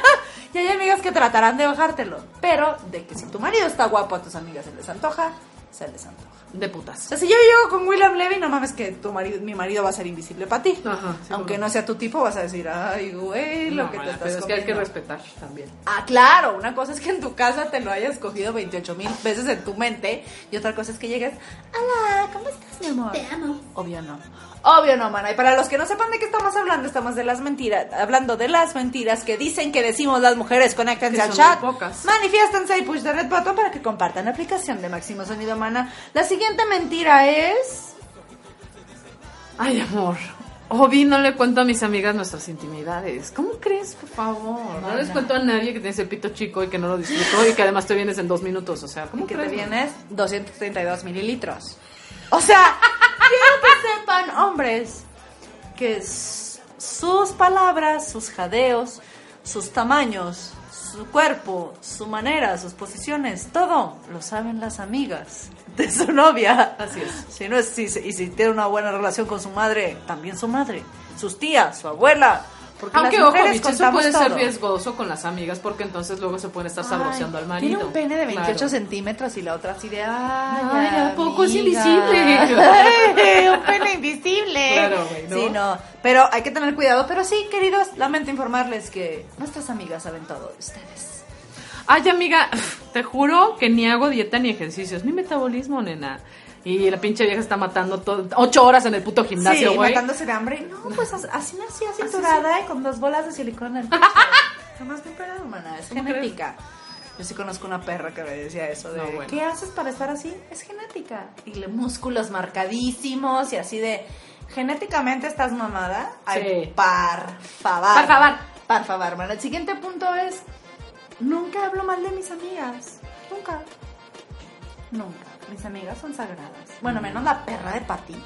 [SPEAKER 1] y hay amigas que tratarán de bajártelo. Pero de que si tu marido está guapo a tus amigas se les antoja, se les antoja.
[SPEAKER 2] De
[SPEAKER 1] O
[SPEAKER 2] putas.
[SPEAKER 1] sea, si yo llego con William Levy, no mames que tu marido, mi marido va a ser invisible para ti.
[SPEAKER 2] Ajá, sí,
[SPEAKER 1] Aunque
[SPEAKER 2] bueno.
[SPEAKER 1] no sea tu tipo, vas a decir, ay, güey, lo
[SPEAKER 2] No,
[SPEAKER 1] que te estás
[SPEAKER 2] pero es que hay que
[SPEAKER 1] comiendo".
[SPEAKER 2] respetar también.
[SPEAKER 1] Ah, claro, una cosa es que en tu casa te lo hayas cogido 28 mil veces en tu mente y otra cosa es que llegues, hola, ¿cómo estás, mi amor?
[SPEAKER 3] Te amo.
[SPEAKER 1] Obvio no. Obvio no, mana. Y para los que no sepan de qué estamos hablando, estamos de las mentiras, hablando de las mentiras que dicen que decimos las mujeres. Conéctense
[SPEAKER 2] Que
[SPEAKER 1] al
[SPEAKER 2] son
[SPEAKER 1] chat.
[SPEAKER 2] muy pocas.
[SPEAKER 1] Manifiéstense y push the red button para que compartan la aplicación de Máximo Sonido Mana. La siguiente mentira es...
[SPEAKER 2] Ay, amor. Obi, no le cuento a mis amigas nuestras intimidades. ¿Cómo crees, por favor? No, les cuento a nadie que tienes el pito chico y que no lo disfruto y que además te vienes en dos minutos. O sea, ¿cómo
[SPEAKER 1] que
[SPEAKER 2] crees?
[SPEAKER 1] te vienes 232 mililitros. O sea, quiero que sepan, hombres, que sus palabras, sus jadeos, sus tamaños, su cuerpo, su manera, sus posiciones, todo lo saben las amigas de su novia.
[SPEAKER 2] Así es.
[SPEAKER 1] Si no es, si, y si tiene una buena relación con su madre, también su madre, sus tías, su abuela. Porque
[SPEAKER 2] Aunque,
[SPEAKER 1] las
[SPEAKER 2] ojo,
[SPEAKER 1] mujeres
[SPEAKER 2] Mitch, eso
[SPEAKER 1] contamos
[SPEAKER 2] puede ser riesgoso con las amigas porque entonces luego se pueden estar sabroseando al marido.
[SPEAKER 1] Tiene un pene de 28
[SPEAKER 2] Claro.
[SPEAKER 1] centímetros y la otra así de. Ay,
[SPEAKER 2] Ay, ¿a poco es
[SPEAKER 1] amiga".
[SPEAKER 2] invisible?
[SPEAKER 1] Ay, un pene invisible.
[SPEAKER 2] Claro, güey, ¿no?
[SPEAKER 1] Sí, no. Pero hay que tener cuidado. Pero sí, queridos, lamento informarles que nuestras amigas saben todo de ustedes.
[SPEAKER 2] Ay, amiga, te juro que ni hago dieta ni ejercicio. Es mi metabolismo, nena. Y la pinche vieja está matando todo, ocho horas en el puto gimnasio,
[SPEAKER 1] sí,
[SPEAKER 2] güey.
[SPEAKER 1] matándose de hambre. No, pues as- así nací cinturada y con dos bolas de silicona en el pecho. Jamás me operado, hermana. Es
[SPEAKER 2] ¿Cómo
[SPEAKER 1] genética. Yo sí conozco una perra que me decía eso de
[SPEAKER 2] No, bueno.
[SPEAKER 1] ¿qué haces para estar así? Es genética. Y le músculos marcadísimos y así de genéticamente estás mamada. Ay,
[SPEAKER 2] Sí.
[SPEAKER 1] par favor.
[SPEAKER 2] Por favor.
[SPEAKER 1] Por favor, hermana. El siguiente punto es nunca hablo mal de mis amigas. Nunca. Nunca. Mis amigas son sagradas. Bueno, menos la perra de Pati.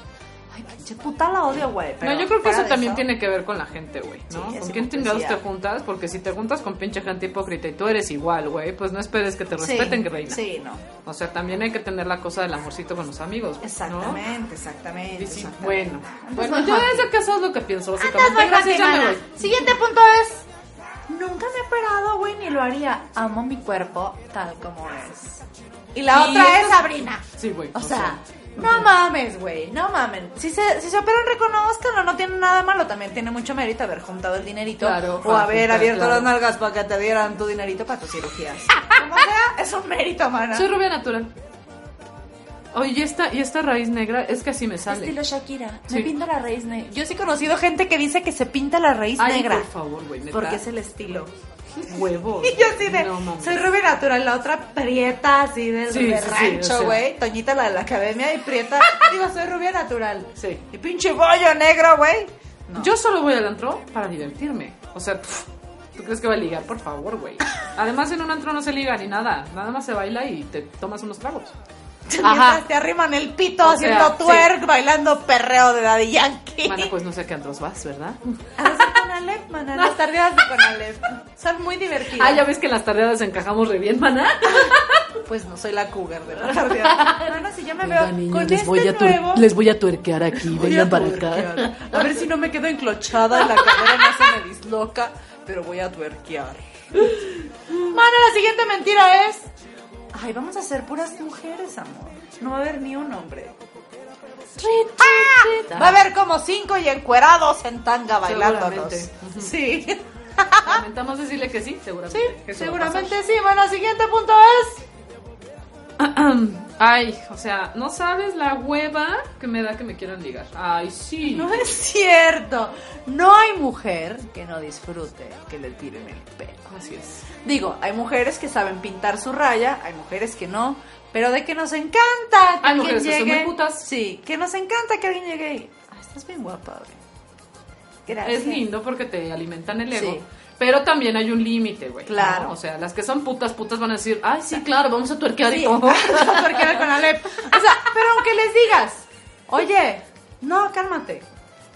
[SPEAKER 1] Ay, pinche puta la odio, güey.
[SPEAKER 2] No, yo creo que eso también tiene que ver con la gente, güey, ¿no?
[SPEAKER 1] Sí,
[SPEAKER 2] ¿Con quién chingados te juntas? Porque si te juntas con pinche gente hipócrita y tú eres igual, güey, pues no esperes que te
[SPEAKER 1] Sí,
[SPEAKER 2] respeten, que reina.
[SPEAKER 1] Sí, no.
[SPEAKER 2] O sea, también hay que tener la cosa del amorcito con los amigos, ¿no?
[SPEAKER 1] Exactamente, exactamente.
[SPEAKER 2] Y sí,
[SPEAKER 1] exactamente.
[SPEAKER 2] bueno,
[SPEAKER 1] Andas
[SPEAKER 2] bueno, yo desde que eso es lo que pienso, voy.
[SPEAKER 1] Siguiente punto es. Nunca me he operado, güey, ni lo haría. Amo mi cuerpo tal como es. Y la otra es Sabrina.
[SPEAKER 2] Sí, güey.
[SPEAKER 1] O sea, no mames, güey, no mamen. Si se, si se operan, reconozcanlo, no tiene nada malo. También tiene mucho mérito haber juntado el dinerito.
[SPEAKER 2] Claro,
[SPEAKER 1] o
[SPEAKER 2] para
[SPEAKER 1] haber
[SPEAKER 2] juntar,
[SPEAKER 1] abierto
[SPEAKER 2] claro.
[SPEAKER 1] las nalgas para que te dieran tu dinerito para tus cirugías. Como sea, es un mérito, mana.
[SPEAKER 2] soy rubia natural. Oye, y esta, y esta raíz negra es que así me sale.
[SPEAKER 1] Estilo Shakira.
[SPEAKER 2] Sí.
[SPEAKER 1] Me pinta la raíz negra. Yo sí he conocido gente que dice que se pinta la raíz
[SPEAKER 2] Ay,
[SPEAKER 1] negra.
[SPEAKER 2] por favor, güey.
[SPEAKER 1] Porque es el estilo.
[SPEAKER 2] huevos.
[SPEAKER 1] Y yo así de,
[SPEAKER 2] No,
[SPEAKER 1] soy rubia natural, la otra prieta, así de,
[SPEAKER 2] Sí,
[SPEAKER 1] de
[SPEAKER 2] sí, sí,
[SPEAKER 1] rancho,
[SPEAKER 2] o sea.
[SPEAKER 1] güey. Toñita, la de la academia, y prieta. digo, soy rubia natural.
[SPEAKER 2] Sí.
[SPEAKER 1] Y pinche bollo negro, güey. No.
[SPEAKER 2] Yo solo voy al antro para divertirme. O sea, pff, ¿tú crees que va a ligar? Por favor, güey. Además, en un antro no se liga ni nada. Nada más se baila y te tomas unos tragos.
[SPEAKER 1] Mientras te arriman el pito
[SPEAKER 2] O
[SPEAKER 1] haciendo
[SPEAKER 2] sea,
[SPEAKER 1] twerk, bailando perreo de Daddy Yankee.
[SPEAKER 2] Mana, pues no sé a qué antros vas, ¿verdad?
[SPEAKER 1] A veces con Alep, mana, las tardeadas de con Alep. Son muy divertidas.
[SPEAKER 2] Ah, ya ves que en las tardeadas encajamos re bien, mana.
[SPEAKER 1] Pues no soy la cougar de la tardeada. No, no, si yo me veo con este nuevo...
[SPEAKER 3] voy a tuerquear aquí,
[SPEAKER 1] Voy a tuerquear. A ver si no me quedo enclochada la cadera no se me disloca, pero voy a tuerquear. Mana, la siguiente mentira es... Ay, vamos a ser puras mujeres, amor. No va a haber ni un hombre. ¡Ah! Va a haber como cinco y encuerados en tanga bailándonos. Sí,
[SPEAKER 2] Lamentamos decirle que sí, seguramente.
[SPEAKER 1] sí, seguramente sí. Bueno, siguiente punto es...
[SPEAKER 2] Ay, o sea, no sabes la hueva que me da que me quieran ligar. Ay, sí.
[SPEAKER 1] No es cierto. No hay mujer que no disfrute que le tiren el pelo.
[SPEAKER 2] Así es.
[SPEAKER 1] Digo, hay mujeres que saben pintar su raya, hay mujeres que no, pero de que nos encanta que
[SPEAKER 2] Hay
[SPEAKER 1] alguien
[SPEAKER 2] que
[SPEAKER 1] llegue.
[SPEAKER 2] muy putas.
[SPEAKER 1] Sí, que nos encanta que alguien llegue y. "Ah, estás bien guapa, güey. Gracias.
[SPEAKER 2] Es lindo porque te alimentan el ego.
[SPEAKER 1] Sí.
[SPEAKER 2] Pero también hay un límite, güey.
[SPEAKER 1] Claro.
[SPEAKER 2] ¿no? O sea, las que son putas, putas van a decir, ay, sí, claro, vamos a tuerquear
[SPEAKER 1] Sí,
[SPEAKER 2] y todo.
[SPEAKER 1] porque era con Alep. O sea, pero aunque les digas, oye, no, cálmate.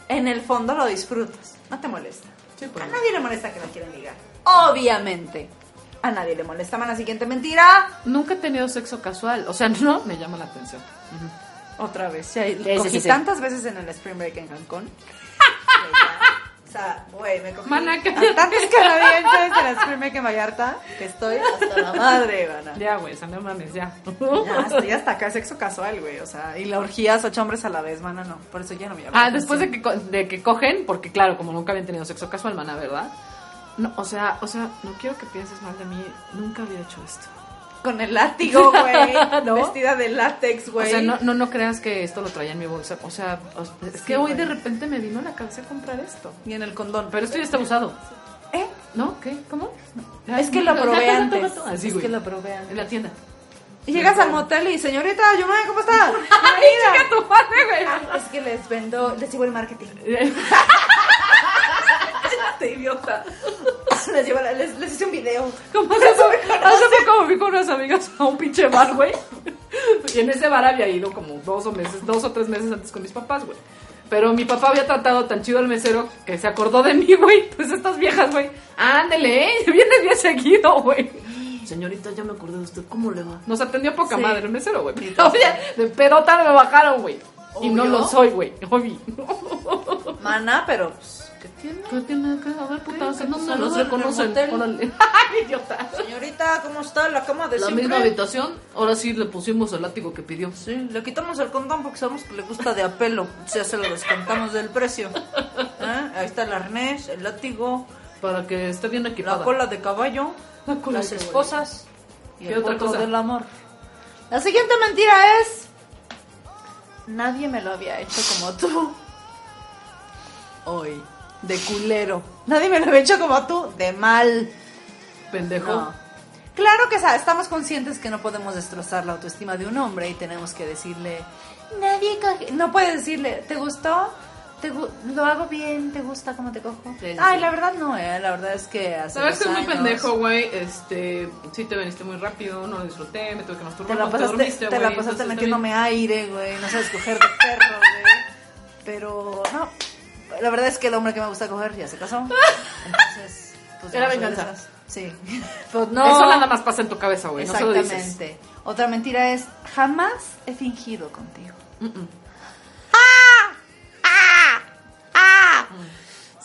[SPEAKER 1] En el fondo lo disfrutas, no te molesta.
[SPEAKER 2] Sí, pues.
[SPEAKER 1] A nadie le molesta que la quieran ligar. Obviamente. A nadie le molesta. Más la siguiente mentira.
[SPEAKER 2] Nunca he tenido sexo casual. O sea, no me llama la atención.
[SPEAKER 1] Otra vez. Sí,
[SPEAKER 2] sí,
[SPEAKER 1] cogí
[SPEAKER 2] sí, sí.
[SPEAKER 1] tantas veces en el Spring Break en Cancún. O sea, güey, me cogí
[SPEAKER 2] Mana,
[SPEAKER 1] a tantos canadienses de la Supreme que en Vallarta que estoy hasta la madre, mana.
[SPEAKER 2] Ya, güey, San mames, ya.
[SPEAKER 1] Ya, hasta, ya hasta acá, sexo casual, güey. O sea, y la orgías, ocho hombres a la vez, mana, no. Por eso ya no me llamo.
[SPEAKER 2] Ah, después de que, de que cogen, porque claro, como nunca habían tenido sexo casual, mana, ¿verdad? No, o sea, o sea, no quiero que pienses mal de mí, nunca había hecho esto.
[SPEAKER 1] Con el látigo, güey.
[SPEAKER 2] ¿No?
[SPEAKER 1] Vestida de látex, güey.
[SPEAKER 2] O sea, no, no, no creas que esto lo traía en mi bolsa. O sea, es que
[SPEAKER 1] Sí,
[SPEAKER 2] hoy de repente me vino a la cabeza comprar esto.
[SPEAKER 1] Y en el condón.
[SPEAKER 2] Pero esto ya está usado.
[SPEAKER 1] ¿Eh?
[SPEAKER 2] ¿No? ¿Qué? ¿Cómo?
[SPEAKER 1] Es que lo probé antes.
[SPEAKER 2] Así,
[SPEAKER 1] es que lo probé antes.
[SPEAKER 2] En la tienda.
[SPEAKER 1] Y llegas al motel y, señorita, Yumay, ¿cómo está?
[SPEAKER 2] ¡Ay, chica, tu madre, güey!
[SPEAKER 1] Es que les vendo, les llevo el marketing. Este idiota. Les, llevo, la- les, les hice un video.
[SPEAKER 2] Como hace, hace poco me fui con unas amigas a un pinche bar, güey. Y en ese bar había ido como dos o meses, dos o tres meses antes con mis papás, güey. Pero mi papá había tratado tan chido al mesero que se acordó de mí, güey. Pues estas viejas, güey. Ándele, ¿eh? Vienes bien seguido, güey. Señorita, ya me acordé de usted. ¿Cómo le va? Nos atendió poca
[SPEAKER 1] Sí.
[SPEAKER 2] madre el mesero, güey. Oye, de pedota me bajaron, güey. Y no lo soy, güey. Obvio.
[SPEAKER 1] Mana, pero, pues, ¿qué tiene?
[SPEAKER 2] ¿Qué tiene que A ver, puta, no
[SPEAKER 1] ¿Qué
[SPEAKER 2] me los reconocen. ¡Ay, idiota!
[SPEAKER 1] Señorita, ¿cómo está la cama de
[SPEAKER 2] La
[SPEAKER 1] siempre?
[SPEAKER 2] misma habitación, ahora sí le pusimos el látigo que pidió.
[SPEAKER 1] Sí, le quitamos el condón porque sabemos que le gusta de a pelo. Ya se lo descontamos del precio. ¿Eh? Ahí está el arnés, el látigo,
[SPEAKER 2] Para que esté bien equipada.
[SPEAKER 1] la cola de caballo,
[SPEAKER 2] La cola
[SPEAKER 1] las
[SPEAKER 2] de caballo.
[SPEAKER 1] esposas y
[SPEAKER 2] ¿Qué
[SPEAKER 1] el
[SPEAKER 2] otra cosa?
[SPEAKER 1] del amor. La siguiente mentira es... Nadie me lo había hecho como tú. Hoy. De culero. Nadie me lo había hecho como tú. De mal.
[SPEAKER 2] Pendejo.
[SPEAKER 1] No. Claro que sa- estamos conscientes que no podemos destrozar la autoestima de un hombre y tenemos que decirle, nadie coge. No puedes decirle, ¿te gustó? ¿Te gu- ¿Lo hago bien? ¿Te gusta cómo te cojo?
[SPEAKER 2] Sí,
[SPEAKER 1] Ay,
[SPEAKER 2] sí.
[SPEAKER 1] la verdad no, eh. La verdad es que hace
[SPEAKER 2] Sabes que es muy pendejo, güey. Este, sí te veniste muy rápido, no lo disfruté, me tuve que masturbar.
[SPEAKER 1] Te la pasaste,
[SPEAKER 2] dormiste,
[SPEAKER 1] te la pasaste metiéndome aire, güey. No sabes coger de perro, güey. Pero no. La verdad es que el hombre que me gusta coger ya se casó. Entonces, pues
[SPEAKER 2] Era venganza.
[SPEAKER 1] Sí. Pues
[SPEAKER 2] No. Eso nada más pasa en tu cabeza, güey. No se lo dices.
[SPEAKER 1] Exactamente. Otra mentira es, jamás he fingido contigo.
[SPEAKER 2] Mm-mm.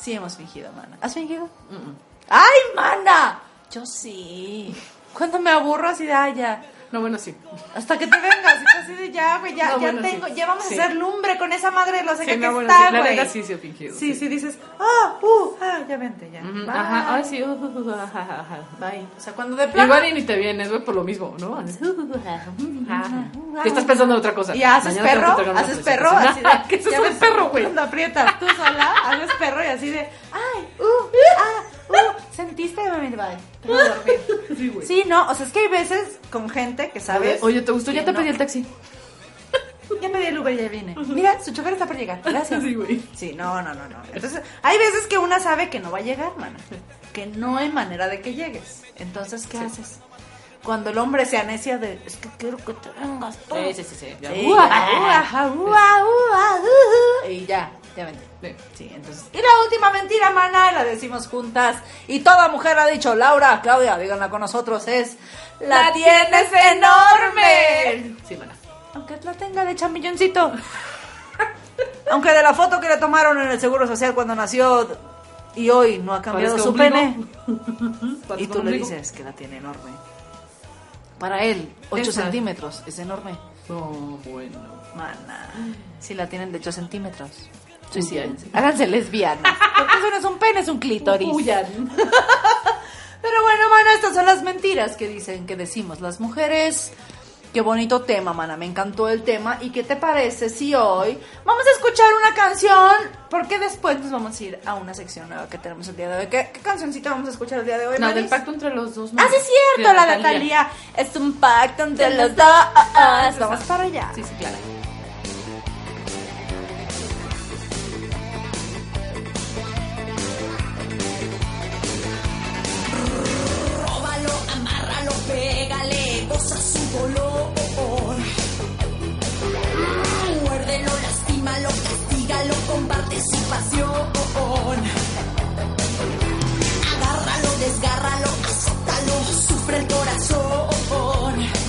[SPEAKER 1] Sí hemos fingido, mana. ¿Has fingido?
[SPEAKER 2] Mm-mm.
[SPEAKER 1] ¡Ay, mana! Yo sí. Cuando me aburro así de, ay, ya.
[SPEAKER 2] No, bueno, sí.
[SPEAKER 1] Hasta que te vengas, y así de, ya, güey, ya,
[SPEAKER 2] No,
[SPEAKER 1] ya
[SPEAKER 2] bueno,
[SPEAKER 1] tengo,
[SPEAKER 2] sí.
[SPEAKER 1] ya vamos
[SPEAKER 2] Sí.
[SPEAKER 1] a hacer lumbre con esa madre de los
[SPEAKER 2] Sí,
[SPEAKER 1] que
[SPEAKER 2] no, bueno,
[SPEAKER 1] está,
[SPEAKER 2] sí. La neta sí se fingido.
[SPEAKER 1] Sí, sí, dices, ah, uh, ah, ya vente, ya.
[SPEAKER 2] Ajá, ay, sí. uh, uh, uh, ajá, ajá.
[SPEAKER 1] Bye. O sea, cuando de plano...
[SPEAKER 2] Igual y ni te vienes, güey, por lo mismo, ¿no? Que estás pensando en otra cosa.
[SPEAKER 1] Y haces
[SPEAKER 2] Mañana
[SPEAKER 1] perro,
[SPEAKER 2] que
[SPEAKER 1] haces perro, así de,
[SPEAKER 2] ¿Qué es eso de
[SPEAKER 1] ves,
[SPEAKER 2] perro, güey?
[SPEAKER 1] Cuando aprietas tú sola, haces perro y así de, ah, ¿sentiste? Bye. A dormir.
[SPEAKER 2] Sí, güey.
[SPEAKER 1] Sí, no, o sea, es que hay veces con gente que sabes.
[SPEAKER 2] Oye, ¿te gustó? Ya te
[SPEAKER 1] no.
[SPEAKER 2] pedí el taxi.
[SPEAKER 1] Ya pedí el Uber y ya viene. Mira, su chofer está por llegar. Gracias.
[SPEAKER 2] Sí, güey.
[SPEAKER 1] Sí, no, no, no, no. Entonces, hay veces que una sabe que no va a llegar, mana. Que no hay manera de que llegues. Entonces, ¿qué haces? Cuando el hombre se anecia de, es que quiero que te vengas tú.
[SPEAKER 2] Sí, sí, sí, sí. Ya.
[SPEAKER 1] Y ya, ya vente.
[SPEAKER 2] Sí.
[SPEAKER 1] Sí, entonces. Y la última mentira, mana, la decimos juntas. Y toda mujer ha dicho, Laura, Claudia, díganla con nosotros, es. ¡La tienes enorme!
[SPEAKER 2] Sí, mana.
[SPEAKER 1] Aunque la tenga de chamilloncito. Aunque de la foto que le tomaron en el Seguro Social cuando nació y hoy no ha cambiado
[SPEAKER 2] Parezca
[SPEAKER 1] su
[SPEAKER 2] ombligo.
[SPEAKER 1] pene. Y tú le
[SPEAKER 2] ombligo.
[SPEAKER 1] dices que la tiene enorme. Para él, 8
[SPEAKER 2] Esa.
[SPEAKER 1] centímetros, es enorme.
[SPEAKER 2] No, bueno.
[SPEAKER 1] Mana, si la tienen de 8 centímetros. Suicídense. Háganse lesbianas. Porque eso no es un pene, es un clítoris.
[SPEAKER 2] Huyan.
[SPEAKER 1] Pero bueno, mana, estas son las mentiras que dicen, que decimos las mujeres. Qué bonito tema, mana, me encantó el tema. ¿Y qué te parece si hoy vamos a escuchar una canción? Porque después nos vamos a ir a una sección nueva que tenemos el día de hoy. ¿Qué, qué cancioncita vamos a escuchar el día de hoy,
[SPEAKER 2] No,
[SPEAKER 1] Maris?
[SPEAKER 2] del pacto entre los dos.
[SPEAKER 1] Ah, sí es cierto, la de Talía. Es un pacto entre los dos. Vamos para allá.
[SPEAKER 2] Sí, sí, claro.
[SPEAKER 4] Pégale, goza su dolor. Muérdelo, lastímalo, castígalo, comparte su pasión. Agárralo, desgárralo, azótalo, sufre el corazón.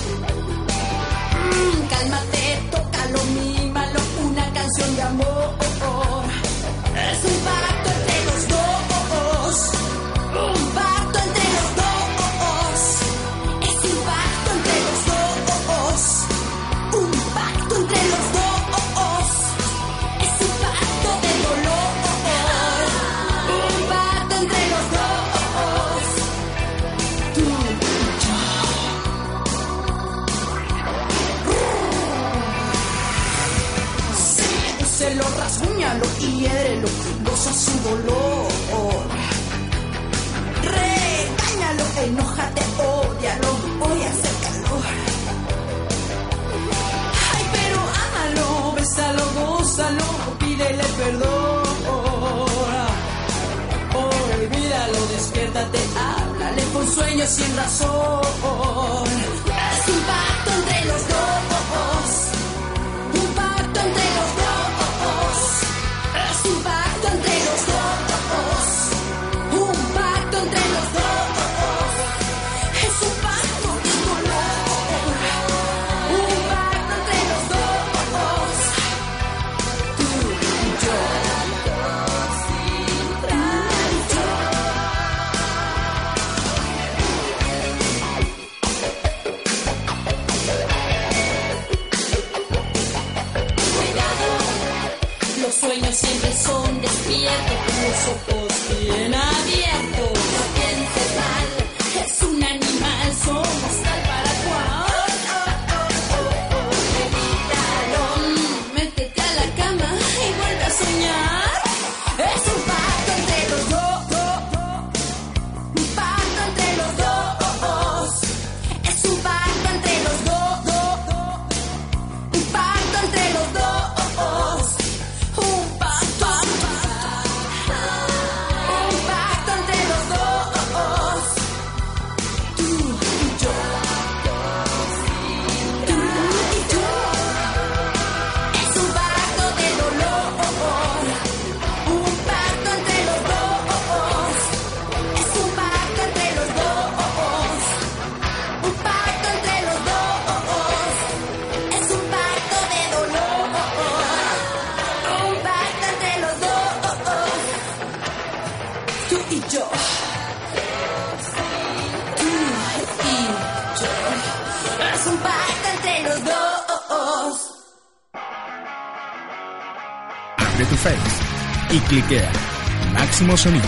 [SPEAKER 5] Máximo Sonido,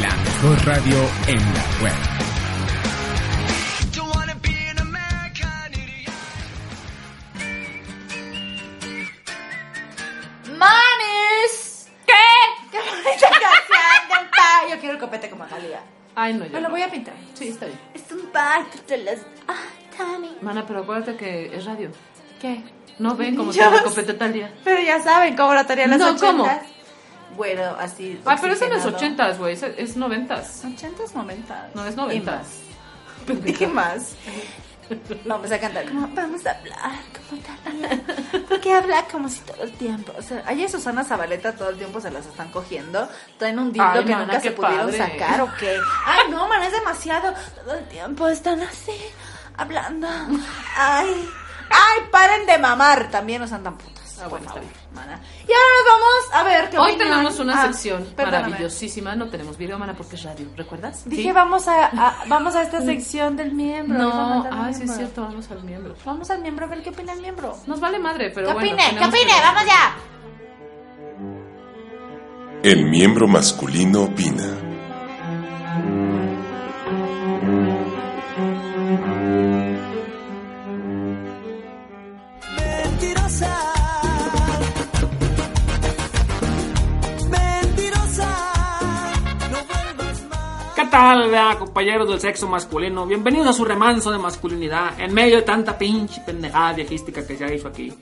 [SPEAKER 5] la mejor radio en la web.
[SPEAKER 1] ¡Manis! ¿Qué? ¡Qué bonita canción de pa! Yo quiero el copete como Talía.
[SPEAKER 2] Ay, no, yo
[SPEAKER 1] Me lo
[SPEAKER 2] no.
[SPEAKER 1] voy a pintar.
[SPEAKER 2] Sí, está bien.
[SPEAKER 1] Es un pacto entre las... Ah, Tami.
[SPEAKER 2] Mana, pero acuérdate que es radio. ¿Qué? No ven como
[SPEAKER 1] Yo
[SPEAKER 2] se
[SPEAKER 1] sé.
[SPEAKER 2] copete tal día.
[SPEAKER 1] Pero ya saben cómo tenía en las
[SPEAKER 2] No,
[SPEAKER 1] ochentas.
[SPEAKER 2] ¿cómo?
[SPEAKER 1] Bueno, así.
[SPEAKER 2] Ah, pero es en los ochentas, güey. Es, es noventas.
[SPEAKER 1] Ochentas, noventas.
[SPEAKER 2] No, es noventas.
[SPEAKER 1] más. ¿Y qué más? No, empecé a cantar como, vamos a hablar como tal. Porque habla como si todo el tiempo. O sea, allá Susana Zabaleta todo el tiempo se las están cogiendo. Traen un dildo
[SPEAKER 2] Ay,
[SPEAKER 1] que
[SPEAKER 2] mana,
[SPEAKER 1] nunca se pudieron
[SPEAKER 2] padre.
[SPEAKER 1] sacar o qué. Ay, no, man, es demasiado. Todo el tiempo están así, hablando. Ay, ay, paren de mamar. También nos andan putas.
[SPEAKER 2] Ah, bueno, está
[SPEAKER 1] mana. Y ahora nos vamos a ver qué
[SPEAKER 2] Hoy
[SPEAKER 1] opinión-
[SPEAKER 2] tenemos una
[SPEAKER 1] Ah,
[SPEAKER 2] sección
[SPEAKER 1] perdóname.
[SPEAKER 2] maravillosísima. No tenemos video, mana, porque es radio. ¿Recuerdas?
[SPEAKER 1] Dije,
[SPEAKER 2] ¿Sí?
[SPEAKER 1] vamos a, a- vamos a esta sección del miembro.
[SPEAKER 2] No, ah, sí es cierto, vamos al miembro.
[SPEAKER 1] Vamos al miembro a ver qué opina el miembro.
[SPEAKER 2] Nos vale madre, pero
[SPEAKER 1] ¿Qué
[SPEAKER 2] bueno.
[SPEAKER 1] opine? ¿Qué opine?
[SPEAKER 2] que-
[SPEAKER 1] ¡Vamos ya!
[SPEAKER 6] El miembro masculino opina.
[SPEAKER 7] Tal, compañeros del sexo masculino? Bienvenidos a su remanso de masculinidad en medio de tanta pinche pendejada viejística que se ha hecho aquí.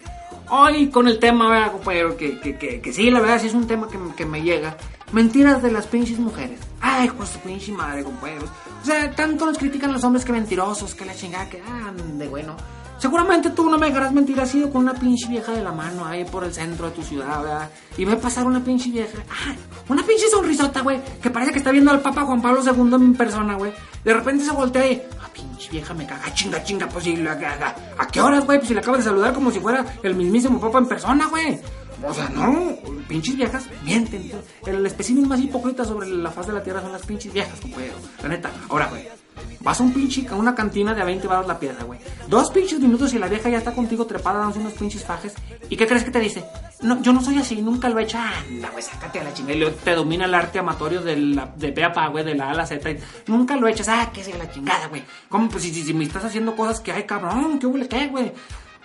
[SPEAKER 7] Hoy con el tema, vea, compañero, que, que, que, que sí, la verdad, sí es un tema que, que me llega. Mentiras de las pinches mujeres. Ay, pues su pinche madre, compañeros. O sea, tanto nos critican los hombres que mentirosos, que la chingada, que ande, bueno. Seguramente tú no me dejarás mentir, has ido con una pinche vieja de la mano ahí por el centro de tu ciudad, ¿verdad? Y ve pasar una pinche vieja. ¡Ay! Una pinche sonrisota, güey. Que parece que está viendo al Papa Juan Pablo II en persona, güey. De repente se voltea y. ¡Ah, pinche vieja me caga! ¡Chinga, chinga! Pues ¿A qué horas, güey? Pues si le acabas de saludar como si fuera el mismísimo Papa en persona, güey. O sea, no, pinches viejas mienten. El espécimen más hipócrita sobre la faz de la tierra son las pinches viejas, compañero. La neta. Ahora, güey. Vas a un pinche, a una cantina de a 20 baros la piedra, güey. Dos pinches minutos y la vieja ya está contigo trepada dándose unos pinches fajes. ¿Y qué crees que te dice? No, yo no soy así, nunca lo he hecho. Anda, güey, sácate a la chingada. Te domina el arte amatorio de, la, de pe a pa, güey, de la A la Z. Nunca lo he hecho. Sáquese a la chingada, güey. ¿Cómo? Pues si, si, si me estás haciendo cosas que, ay, cabrón, ¿qué huele qué, güey?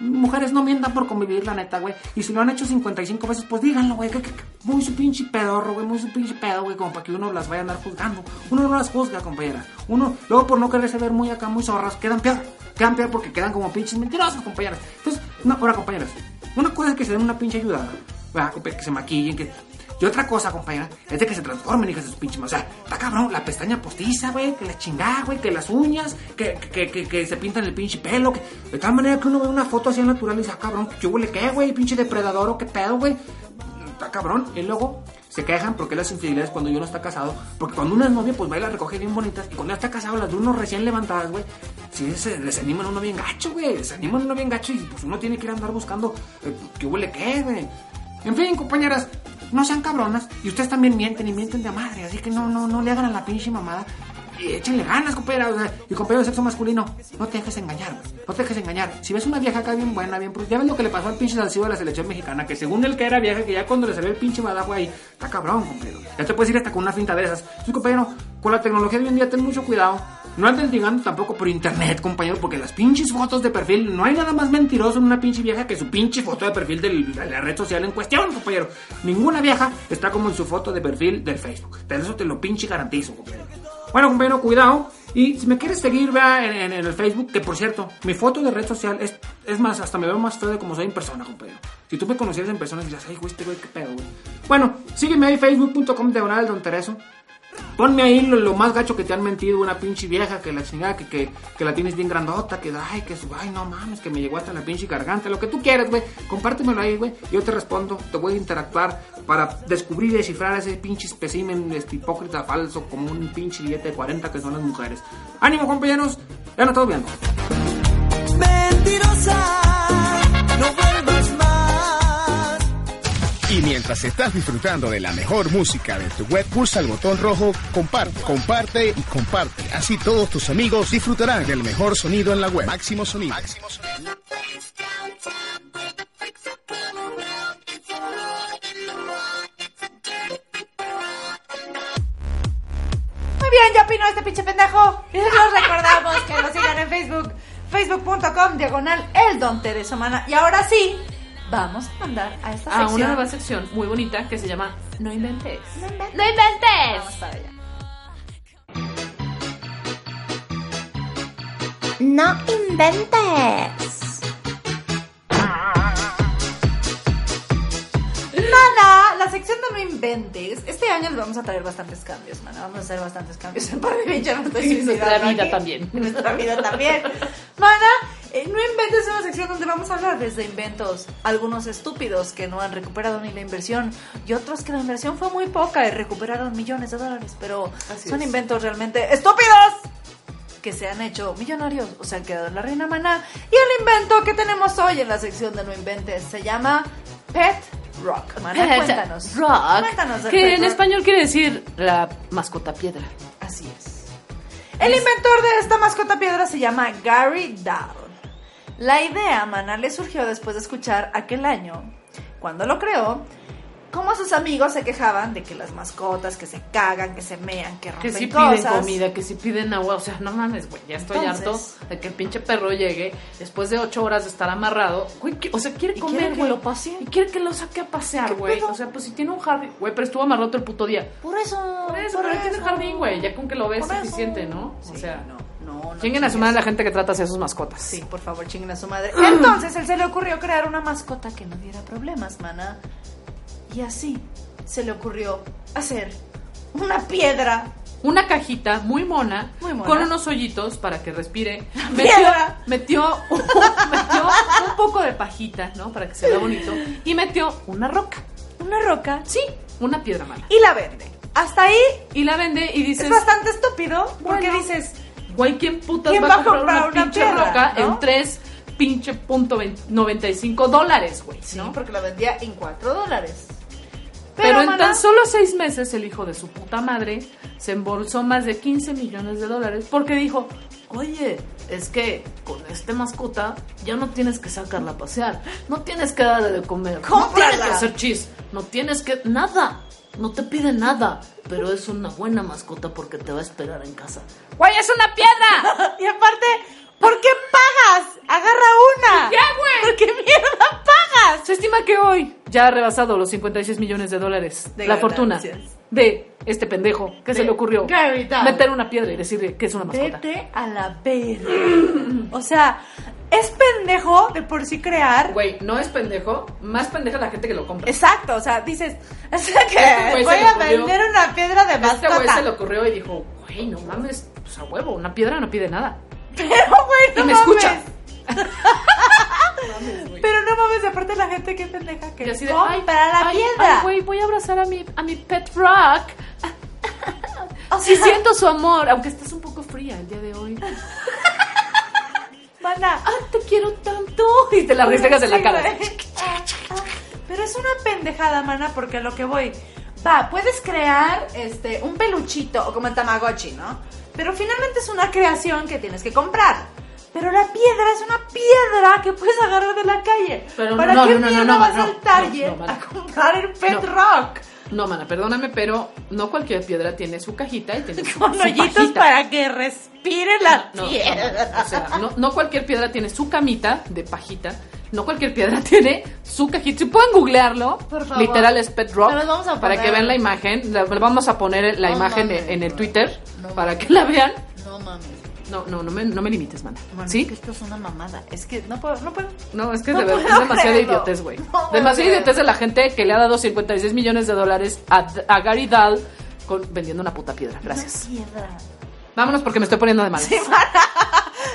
[SPEAKER 7] Mujeres no mientan por convivir, la neta, güey. Y si lo han hecho 55 veces, pues díganlo, güey. Que, muy su pinche pedorro, güey. Muy su pinche pedo, güey. Como para que uno las vaya a andar juzgando. Uno no las juzga, compañera. Uno, luego por no quererse ver muy acá, muy zorras, quedan peor. Quedan peor porque quedan como pinches mentirosas, compañeras. Entonces, no, ahora, compañeras. Una cosa es que se den una pinche ayudada. Que se maquillen, que... Y otra cosa, compañera, es de que se transformen, hijas de su pinche. O sea, está cabrón, la pestaña postiza, güey, que la chingada, güey, que las uñas, que, que, que, se pintan el pinche pelo, que de tal manera que uno ve una foto así natural y dice, ah, cabrón, ¿qué huele qué, güey? Pinche depredador o qué pedo, güey. Está cabrón. Y luego se quejan porque las infidelidades cuando uno está casado. Porque cuando uno es novia, pues va y las recoge bien bonitas. Y cuando ya está casado, las de uno recién levantadas, güey. Sí, se les animan a uno bien gacho, güey. Se animan a uno bien gacho y pues uno tiene que ir a andar buscando eh, qué huele qué, güey. En fin, compañeras, no sean cabronas. Y ustedes también mienten y mienten de madre. Así que no, no, no le hagan a la pinche mamada. Y échenle ganas, sea, y compañero de sexo masculino, no te dejes engañar. No te dejes engañar. Si ves una vieja acá bien buena, bien... Ya ves lo que le pasó al pinche Salcido de la selección mexicana. Que según él que era vieja, que ya cuando le salió el pinche badajo ahí, está cabrón, compañero. Ya te puedes ir hasta con una finta de esas. Sí, compañero, con la tecnología de hoy en día ten mucho cuidado. No anden ligando tampoco por internet, compañero, porque las pinches fotos de perfil, no hay nada más mentiroso en una pinche vieja que su pinche foto de perfil del- de la red social en cuestión, compañero. Ninguna vieja está como en su foto de perfil del Facebook. De eso te lo pinche garantizo, compañero. Bueno, compañero, cuidado. Y si me quieres seguir, vea en, en- en el Facebook, que por cierto, mi foto de red social es, es más, hasta me veo más feo de como soy en persona, compañero. Si tú me conocieras en persona, dirías, ay, güey, este güey, qué pedo, güey. Bueno, sígueme ahí, facebook.com, diagonal, don Tereso. Ponme ahí lo, más gacho que te han mentido, una pinche vieja que la chingada, que, que, la tienes bien grandota, que ay, que ay, no mames, que me llegó hasta la pinche garganta, lo que tú quieras, güey, compártemelo ahí, güey, yo te respondo, te voy a interactuar para descubrir y descifrar ese pinche espécimen este, hipócrita falso como un pinche billete de 40 que son las mujeres. Ánimo, compañeros, ya no todo bien.
[SPEAKER 8] Mentirosa,
[SPEAKER 5] Y mientras estás disfrutando de la mejor música de tu web, pulsa el botón rojo comparte, comparte y comparte. Así todos tus amigos disfrutarán del mejor sonido en la web. Máximo sonido.
[SPEAKER 1] Muy bien, ya opinó este pinche pendejo. Y les recordamos que nos sigan en Facebook, facebook.com, diagonal, el Don Teresa Mana. Y ahora sí, vamos a mandar a esta
[SPEAKER 2] A
[SPEAKER 1] sección.
[SPEAKER 2] una nueva sección muy bonita que se llama No inventes.
[SPEAKER 1] No inventes.
[SPEAKER 2] No inventes.
[SPEAKER 1] Vamos para allá.
[SPEAKER 9] No inventes.
[SPEAKER 1] La sección de no inventes. Este año les vamos a traer bastantes cambios, mana. Vamos a hacer bastantes cambios en de bicha, no estoy
[SPEAKER 2] En nuestra vida
[SPEAKER 1] aquí.
[SPEAKER 2] también.
[SPEAKER 1] En nuestra vida también. Mana, eh, no inventes es una sección donde vamos a hablar desde inventos. Algunos estúpidos que no han recuperado ni la inversión y otros que la inversión fue muy poca y recuperaron millones de dólares. Pero
[SPEAKER 2] Así
[SPEAKER 1] son
[SPEAKER 2] es.
[SPEAKER 1] inventos realmente estúpidos que se han hecho millonarios o se han quedado en la reina maná. Y el invento que tenemos hoy en la sección de No Inventes se llama Pet Rock. Mana, cuéntanos.
[SPEAKER 2] Rock,
[SPEAKER 1] Cuéntanos
[SPEAKER 2] que en
[SPEAKER 1] Rock.
[SPEAKER 2] español quiere decir la mascota piedra.
[SPEAKER 1] Así es. El inventor de esta mascota piedra se llama Gary Down. La idea, mana, le surgió después de escuchar aquel año, cuando lo creó, cómo sus amigos se quejaban de que las mascotas que se cagan, que se mean, que
[SPEAKER 2] Que
[SPEAKER 1] rompen
[SPEAKER 2] si piden comida, que si piden agua, o sea, no mames, güey, ya estoy
[SPEAKER 1] Entonces-
[SPEAKER 2] harto de que el pinche perro llegue después de ocho horas de estar amarrado, güey, que- o sea, quiere comer,
[SPEAKER 1] quiere que
[SPEAKER 2] güey, y quiere que lo saque a pasear, güey, o sea, pues si tiene un jardín, güey, pero estuvo amarrado todo el puto día.
[SPEAKER 1] Por eso,
[SPEAKER 2] Por eso,
[SPEAKER 1] por
[SPEAKER 2] pero él tiene
[SPEAKER 1] eso.
[SPEAKER 2] jardín, güey, ya con que lo ves
[SPEAKER 1] eso.
[SPEAKER 2] suficiente, ¿no? O
[SPEAKER 1] Sí,
[SPEAKER 2] sea,
[SPEAKER 1] no, no, no
[SPEAKER 2] chinguen a su madre la gente que trata a sus mascotas.
[SPEAKER 1] Sí, por favor, chinguen a su madre. Entonces, él se le ocurrió crear una mascota que no diera problemas, mana. Y así se le ocurrió hacer una piedra.
[SPEAKER 2] Una cajita muy mona,
[SPEAKER 1] Muy mona.
[SPEAKER 2] con unos hoyitos para que respire. Metió, metió, un, metió un poco de pajita, ¿no? Para que se vea bonito. Y metió una roca.
[SPEAKER 1] Una roca.
[SPEAKER 2] Sí, una piedra mala.
[SPEAKER 1] Y la vende. Hasta ahí
[SPEAKER 2] Y la vende y dices,
[SPEAKER 1] es bastante estúpido. Porque
[SPEAKER 2] Bueno.
[SPEAKER 1] dices,
[SPEAKER 2] güey, ¿quién putas
[SPEAKER 1] ¿Quién
[SPEAKER 2] va a comprar, una,
[SPEAKER 1] una
[SPEAKER 2] pinche
[SPEAKER 1] piedra,
[SPEAKER 2] roca
[SPEAKER 1] no?
[SPEAKER 2] en 3 pinche punto vein- 95 dólares, güey?
[SPEAKER 1] sí,
[SPEAKER 2] ¿no?
[SPEAKER 1] porque la vendía en 4 dólares.
[SPEAKER 2] Pero, en tan solo seis meses el hijo de su puta madre se embolsó más de 15 millones de dólares porque dijo, oye, es que con este mascota ya no tienes que sacarla a pasear, no tienes que darle de comer, no
[SPEAKER 1] ¡Cómprala!
[SPEAKER 2] tienes que hacer chis, no tienes que... nada, no te pide nada, pero es una buena mascota porque te va a esperar en casa. ¡Güey, es una piedra!
[SPEAKER 1] Y aparte, ¿por qué pagas
[SPEAKER 4] Agarra una.
[SPEAKER 2] Ya, güey.
[SPEAKER 4] ¿Por qué mierda pagas?
[SPEAKER 2] Se estima que hoy ya ha rebasado los 56 millones de dólares
[SPEAKER 4] De
[SPEAKER 2] la fortuna de este pendejo que se le ocurrió meter una piedra y decirle que es una mascota.
[SPEAKER 4] Vete a la verga. O sea, es pendejo de por sí crear.
[SPEAKER 2] Güey, no es pendejo, más pendeja la gente que lo compra.
[SPEAKER 4] Exacto, o sea, dices, o sea que
[SPEAKER 2] Este
[SPEAKER 4] voy a vender una piedra de
[SPEAKER 2] A este güey se le
[SPEAKER 4] mascota.
[SPEAKER 2] ocurrió y dijo, güey, no mames, pues a huevo, una piedra no pide nada.
[SPEAKER 4] Pero, güey, no
[SPEAKER 2] y me
[SPEAKER 4] mames.
[SPEAKER 2] escucha.
[SPEAKER 4] Pero no mames, aparte la gente que pendeja que
[SPEAKER 2] así de,
[SPEAKER 4] compra la
[SPEAKER 2] ay,
[SPEAKER 4] piedra.
[SPEAKER 2] ay, güey, voy a abrazar a mi, a mi pet rock.
[SPEAKER 4] o
[SPEAKER 2] Sí siento su amor, aunque estés un poco fría el día de hoy.
[SPEAKER 4] mana,
[SPEAKER 2] Ah, te quiero tanto. Y te la restregas en la cara.
[SPEAKER 4] Pero es una pendejada, mana, porque a lo que voy. Va, puedes crear este un peluchito o como el Tamagotchi, ¿no? Pero finalmente es una creación que tienes que comprar. Pero la piedra es una piedra que puedes agarrar de la calle.
[SPEAKER 2] Pero
[SPEAKER 4] ¿Para
[SPEAKER 2] no,
[SPEAKER 4] qué
[SPEAKER 2] no,
[SPEAKER 4] mierda
[SPEAKER 2] no,
[SPEAKER 4] vas
[SPEAKER 2] no,
[SPEAKER 4] al Target a comprar el Pet
[SPEAKER 2] No.
[SPEAKER 4] Rock?
[SPEAKER 2] No, mana, perdóname, pero no cualquier piedra tiene su cajita y tiene su,
[SPEAKER 4] Con
[SPEAKER 2] su
[SPEAKER 4] hoyitos
[SPEAKER 2] pajita.
[SPEAKER 4] para que respire la piedra.
[SPEAKER 2] o sea, no, no cualquier piedra tiene su camita de pajita. No cualquier piedra tiene su cajita. Si pueden googlearlo,
[SPEAKER 4] Por favor.
[SPEAKER 2] literal es Pet Rock.
[SPEAKER 4] Vamos a
[SPEAKER 2] para que vean la imagen. La- vamos a poner la
[SPEAKER 4] No
[SPEAKER 2] imagen
[SPEAKER 4] mames,
[SPEAKER 2] en, el. Twitter
[SPEAKER 4] No
[SPEAKER 2] para que la vean.
[SPEAKER 4] No mames.
[SPEAKER 2] No, no, no me, no me limites.
[SPEAKER 4] Bueno,
[SPEAKER 2] ¿Sí?
[SPEAKER 4] es que esto es una mamada. Es que no puedo, no puedo.
[SPEAKER 2] No, es que
[SPEAKER 4] No
[SPEAKER 2] de verdad es demasiada
[SPEAKER 4] creerlo.
[SPEAKER 2] idiotez, güey. Demasiada idiotez de la gente que le ha dado 56 millones de dólares a, a Gary Dahl con, vendiendo una puta piedra. Gracias.
[SPEAKER 4] Una piedra.
[SPEAKER 2] Vámonos porque me estoy poniendo de malas.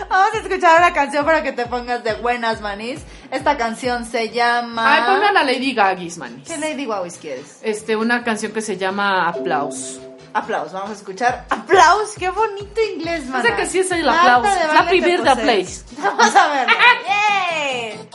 [SPEAKER 4] Vamos a escuchar una canción para que te pongas de buenas manis. Esta canción se llama.
[SPEAKER 2] Ay, pongan a Lady Gaggis, man.
[SPEAKER 4] ¿Qué Lady Wowis quieres?
[SPEAKER 2] Este, una canción que se llama Aplaus.
[SPEAKER 4] Aplausos, vamos a escuchar. Aplausos, qué bonito inglés, man.
[SPEAKER 2] sé que sí es el aplauso. La primera place.
[SPEAKER 4] Vamos a verlo. ¡Yay!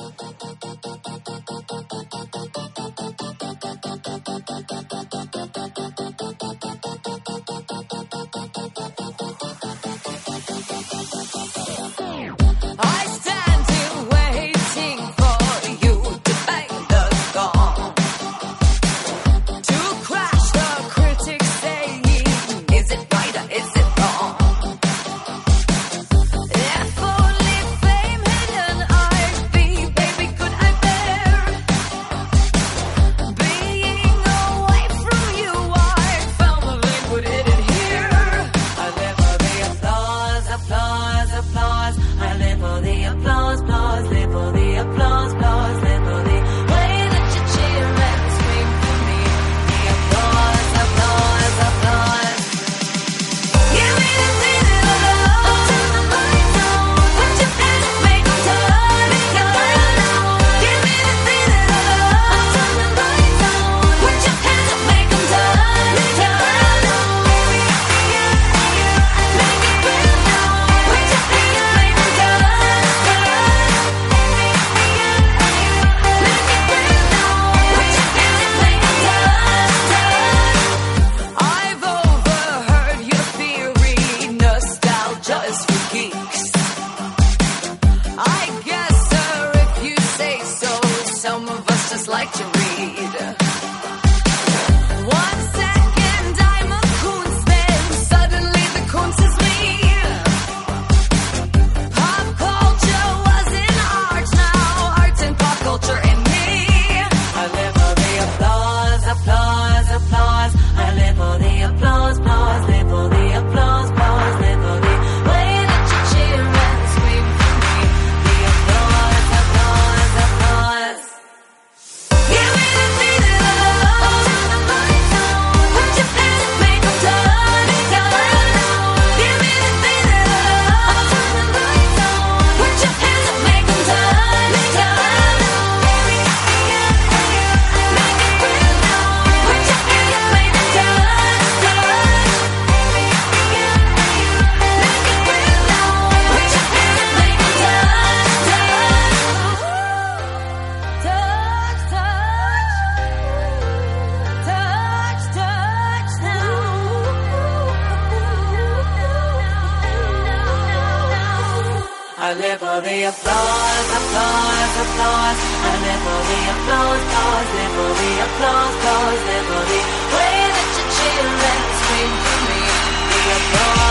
[SPEAKER 10] I live for the applause, applause, applause. I live for the applause, applause, live for the applause, applause, live for the way that you cheer and scream for me. The applause,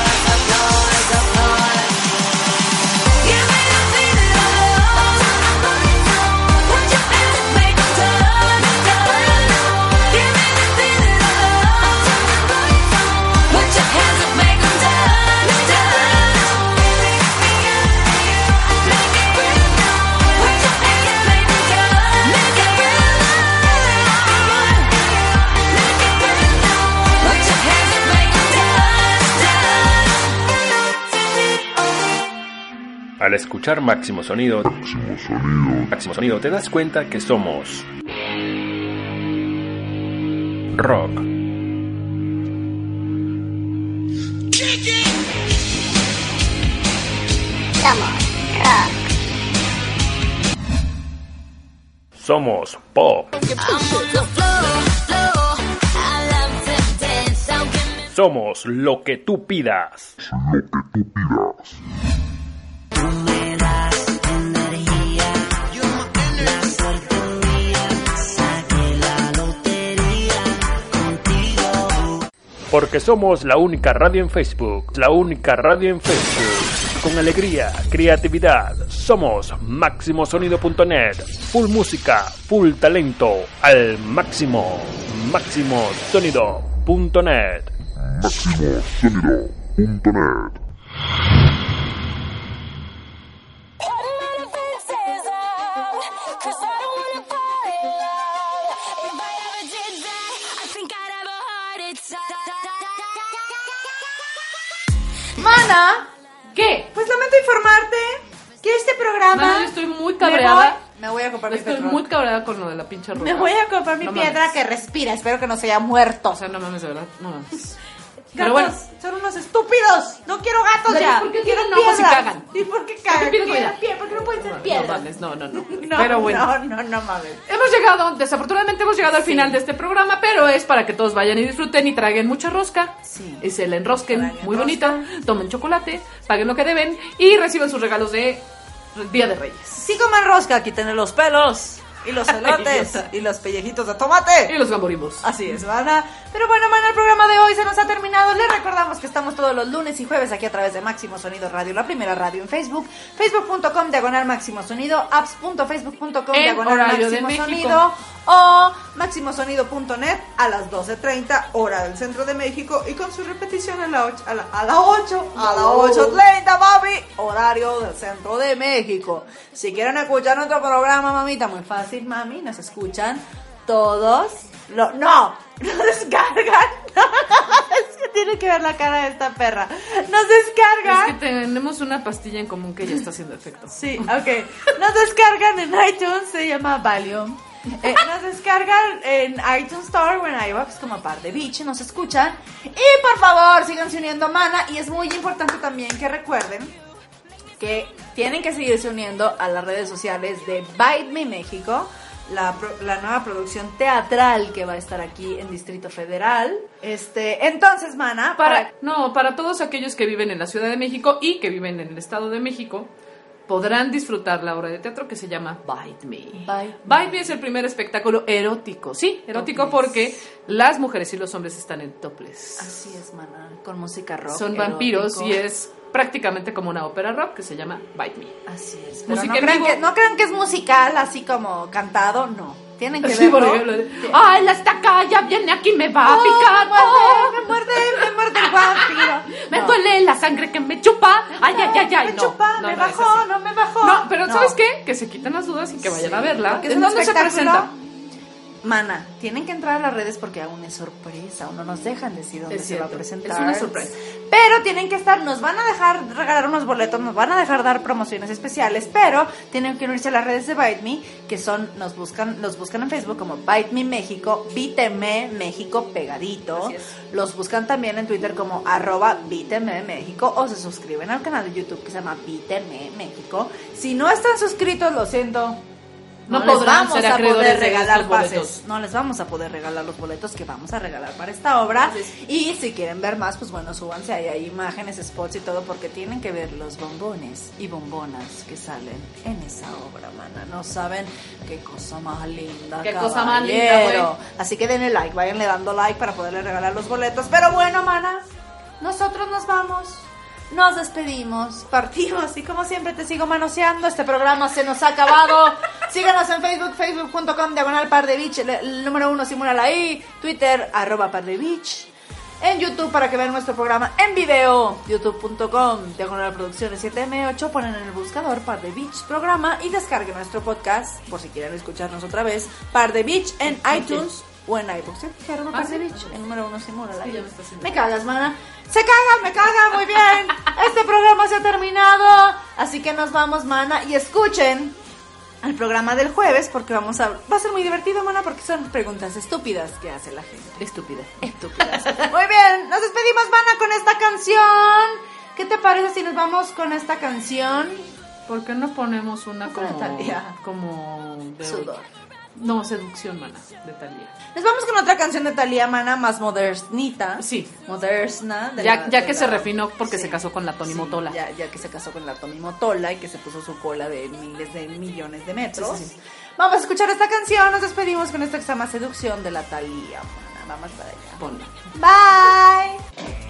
[SPEAKER 11] Al escuchar Máximo Sonido, Máximo Sonido, te das cuenta que somos rock. Somos pop. Somos lo que tú pidas. Porque somos la única radio en Facebook, la única radio en Facebook. Con alegría, creatividad, somos máximosonido.net. Full música, full talento, al máximo. máximosonido.net.
[SPEAKER 12] MáximoSonido.net.
[SPEAKER 1] Mana,
[SPEAKER 2] ¿Qué?
[SPEAKER 1] pues lamento informarte que este programa.
[SPEAKER 2] Mana, yo estoy muy
[SPEAKER 1] me
[SPEAKER 2] cabreada.
[SPEAKER 1] voy- Me voy a comprar mi
[SPEAKER 2] Estoy
[SPEAKER 1] petróleo.
[SPEAKER 2] muy cabreada con lo de la pinche ropa.
[SPEAKER 1] Me voy a comprar mi
[SPEAKER 2] No
[SPEAKER 1] piedra
[SPEAKER 2] mames.
[SPEAKER 1] que respira. Espero que no se haya muerto.
[SPEAKER 2] O sea, no mames, de verdad. No mames.
[SPEAKER 1] Gatos,
[SPEAKER 2] Pero bueno.
[SPEAKER 1] son unos estúpidos. No quiero gatos
[SPEAKER 2] Pero
[SPEAKER 1] ya.
[SPEAKER 2] ¿por qué
[SPEAKER 1] quiero
[SPEAKER 2] tienen ojos y cagan?
[SPEAKER 1] ¿Y por qué
[SPEAKER 2] ¿Por
[SPEAKER 1] cagan? ¿Por qué no pueden ser
[SPEAKER 2] No
[SPEAKER 1] piedras?
[SPEAKER 2] no, no, no.
[SPEAKER 1] No,
[SPEAKER 2] Pero bueno.
[SPEAKER 1] No, no, no mames.
[SPEAKER 2] Hemos llegado, desafortunadamente hemos llegado al final de este programa, pero es para que todos vayan y disfruten y traguen mucha rosca.
[SPEAKER 1] Sí.
[SPEAKER 2] Y se la enrosquen muy
[SPEAKER 1] rosca.
[SPEAKER 2] bonita, tomen chocolate, paguen lo que deben y reciban sus regalos de Día de Reyes.
[SPEAKER 1] Sí coman rosca, aquí tienen los pelos. Y los elotes. Y los pellejitos de tomate.
[SPEAKER 2] Y los gamborimos.
[SPEAKER 1] Así es, mana. Pero bueno, mana, el programa de hoy se nos ha terminado. Les recordamos que estamos todos los lunes y jueves aquí a través de Máximo Sonido Radio, la primera radio en Facebook, facebook.com diagonal máximo sonido, apps.facebook.com diagonal máximo sonido o máximosonido.net a las 12.30 hora del centro de México y con su repetición a la 8, a la, a la 8, a la 8.30, papi, horario del centro de México. Si quieren escuchar nuestro programa, mamita, muy fácil, mami, nos escuchan todos. Lo, no, no descargan. es que tiene que ver la cara de esta perra. Nos descargan.
[SPEAKER 2] Es que tenemos una pastilla en común que ya está haciendo efecto.
[SPEAKER 1] Sí, ok. Nos descargan en iTunes, se llama Valium. Eh, nos descargan en iTunes Store o en iVoox como par de Beach, nos escuchan. Y por favor, síganse uniendo mana. Y es muy importante también que recuerden que tienen que seguirse uniendo a las redes sociales de Bite Me México, la nueva producción teatral que va a estar aquí en Distrito Federal. Este, entonces, mana,
[SPEAKER 2] Para, no, para todos aquellos que viven en la Ciudad de México y que viven en el Estado de México, podrán disfrutar la obra de teatro que se llama Bite Me.
[SPEAKER 1] Bite
[SPEAKER 2] Bite Me es el primer espectáculo erótico, sí, erótico
[SPEAKER 1] Topless.
[SPEAKER 2] porque las mujeres y los hombres están en topless.
[SPEAKER 1] Así es, mana, con música rock.
[SPEAKER 2] Son vampiros y es prácticamente como una ópera rock que se llama Bite Me.
[SPEAKER 1] Así es. Pero no, crean que, no crean que es musical, así como cantado, no. Tienen que
[SPEAKER 2] Sí, por ejemplo, ¡Ay, la estaca ya viene aquí, me va a
[SPEAKER 1] Oh,
[SPEAKER 2] picar!
[SPEAKER 1] me muerde,
[SPEAKER 2] ¡Oh!
[SPEAKER 1] me muerde, me muerde el vampiro.
[SPEAKER 2] Me
[SPEAKER 1] No.
[SPEAKER 2] duele la sangre que me chupa. ¡Ay, ay, ay, ay!
[SPEAKER 1] Me
[SPEAKER 2] no,
[SPEAKER 1] chupa,
[SPEAKER 2] no,
[SPEAKER 1] me bajó, no me bajó.
[SPEAKER 2] No, pero. ¿sabes qué? Que se quiten las dudas y que vayan
[SPEAKER 1] Sí,
[SPEAKER 2] a verla. ¿En dónde se presenta?
[SPEAKER 1] Mana, tienen que entrar a las redes porque aún es sorpresa, aún no nos dejan decir dónde
[SPEAKER 2] Es
[SPEAKER 1] se va a presentar.
[SPEAKER 2] es una sorpresa.
[SPEAKER 1] Pero tienen que estar, nos van a dejar regalar unos boletos, nos van a dejar dar promociones especiales, pero tienen que unirse a las redes de Bite Me, que son, nos buscan, los buscan en Facebook como Bite Me México, Bíteme México pegadito. Los buscan también en Twitter como arroba México o se suscriben al canal de YouTube que se llama Bíteme México. Si no están suscritos, lo siento.
[SPEAKER 2] No
[SPEAKER 1] les vamos a poder
[SPEAKER 2] de
[SPEAKER 1] regalar pases.
[SPEAKER 2] boletos.
[SPEAKER 1] No les vamos a poder regalar los boletos que vamos a regalar para esta obra. Y si quieren ver más, pues bueno, súbanse ahí, hay imágenes, spots y todo, porque tienen que ver los bombones y bombonas que salen en esa obra, mana. No saben qué cosa más linda.
[SPEAKER 2] Qué cosa más linda, güey.
[SPEAKER 1] Así que denle like, váyanle dando like para poderle regalar los boletos. Pero bueno, mana, nosotros nos vamos. Nos despedimos, partimos y como siempre te sigo manoseando. Este programa se nos ha acabado. Síganos en Facebook, facebook.com, diagonal par de beach. El, número uno, simúlala ahí. Twitter, arroba par de beach. En YouTube para que vean nuestro programa en video, youtube.com, diagonal producciones 7M8. Ponen en el buscador par de beach programa y descarguen nuestro podcast por si quieren escucharnos otra vez. Par de beach en iTunes o en iBooks. ¿Ya dijeron,
[SPEAKER 2] Ah, ¿sí?
[SPEAKER 1] Pardevich? El número uno simula la
[SPEAKER 2] Sí,
[SPEAKER 1] I.
[SPEAKER 2] Me
[SPEAKER 1] cagas, mana. Se caga, me caga, muy bien. Este programa se ha terminado. Así que nos vamos, mana. Y escuchen al programa del jueves porque vamos a... Va a ser muy divertido, mana, porque son preguntas estúpidas que hace la gente.
[SPEAKER 2] Estúpida.
[SPEAKER 1] Estúpidas. Muy bien, nos despedimos, mana, con esta canción. ¿Qué te parece si nos vamos con esta canción?
[SPEAKER 2] ¿Por qué no ponemos una como...
[SPEAKER 1] Natalia.
[SPEAKER 2] Como... de-
[SPEAKER 1] Sudor.
[SPEAKER 2] No, seducción, mana, de Talía.
[SPEAKER 1] Nos vamos con otra canción de Talía Mana más modernita.
[SPEAKER 2] Sí.
[SPEAKER 1] Moderna. de
[SPEAKER 2] Ya,
[SPEAKER 1] la-
[SPEAKER 2] ya
[SPEAKER 1] de
[SPEAKER 2] que
[SPEAKER 1] la-
[SPEAKER 2] se refinó porque
[SPEAKER 1] Sí.
[SPEAKER 2] se casó con la Tony
[SPEAKER 1] Sí,
[SPEAKER 2] Motola.
[SPEAKER 1] Ya, ya que se casó con la Tommy Motola y que se puso su cola de miles de millones de metros.
[SPEAKER 2] Sí.
[SPEAKER 1] Vamos a escuchar esta canción. Nos despedimos con esta que se llama Seducción de la Talía. Mana. Vamos para allá.
[SPEAKER 2] Ponla.
[SPEAKER 1] Bye.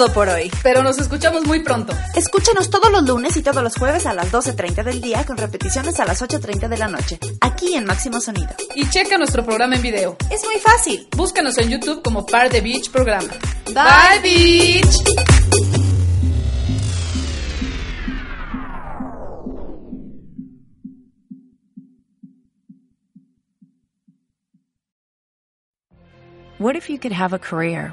[SPEAKER 1] Todo por hoy.
[SPEAKER 2] Pero nos escuchamos muy pronto.
[SPEAKER 1] Escúchanos todos los lunes y todos los jueves a las 12.30 del día con repeticiones a las 8.30 de la noche, aquí en Máximo Sonido.
[SPEAKER 2] Y checa nuestro programa en video.
[SPEAKER 1] Es muy fácil.
[SPEAKER 2] Búscanos en YouTube como Par de Beach Programa.
[SPEAKER 1] Bye, Beach.
[SPEAKER 13] What if you could have a career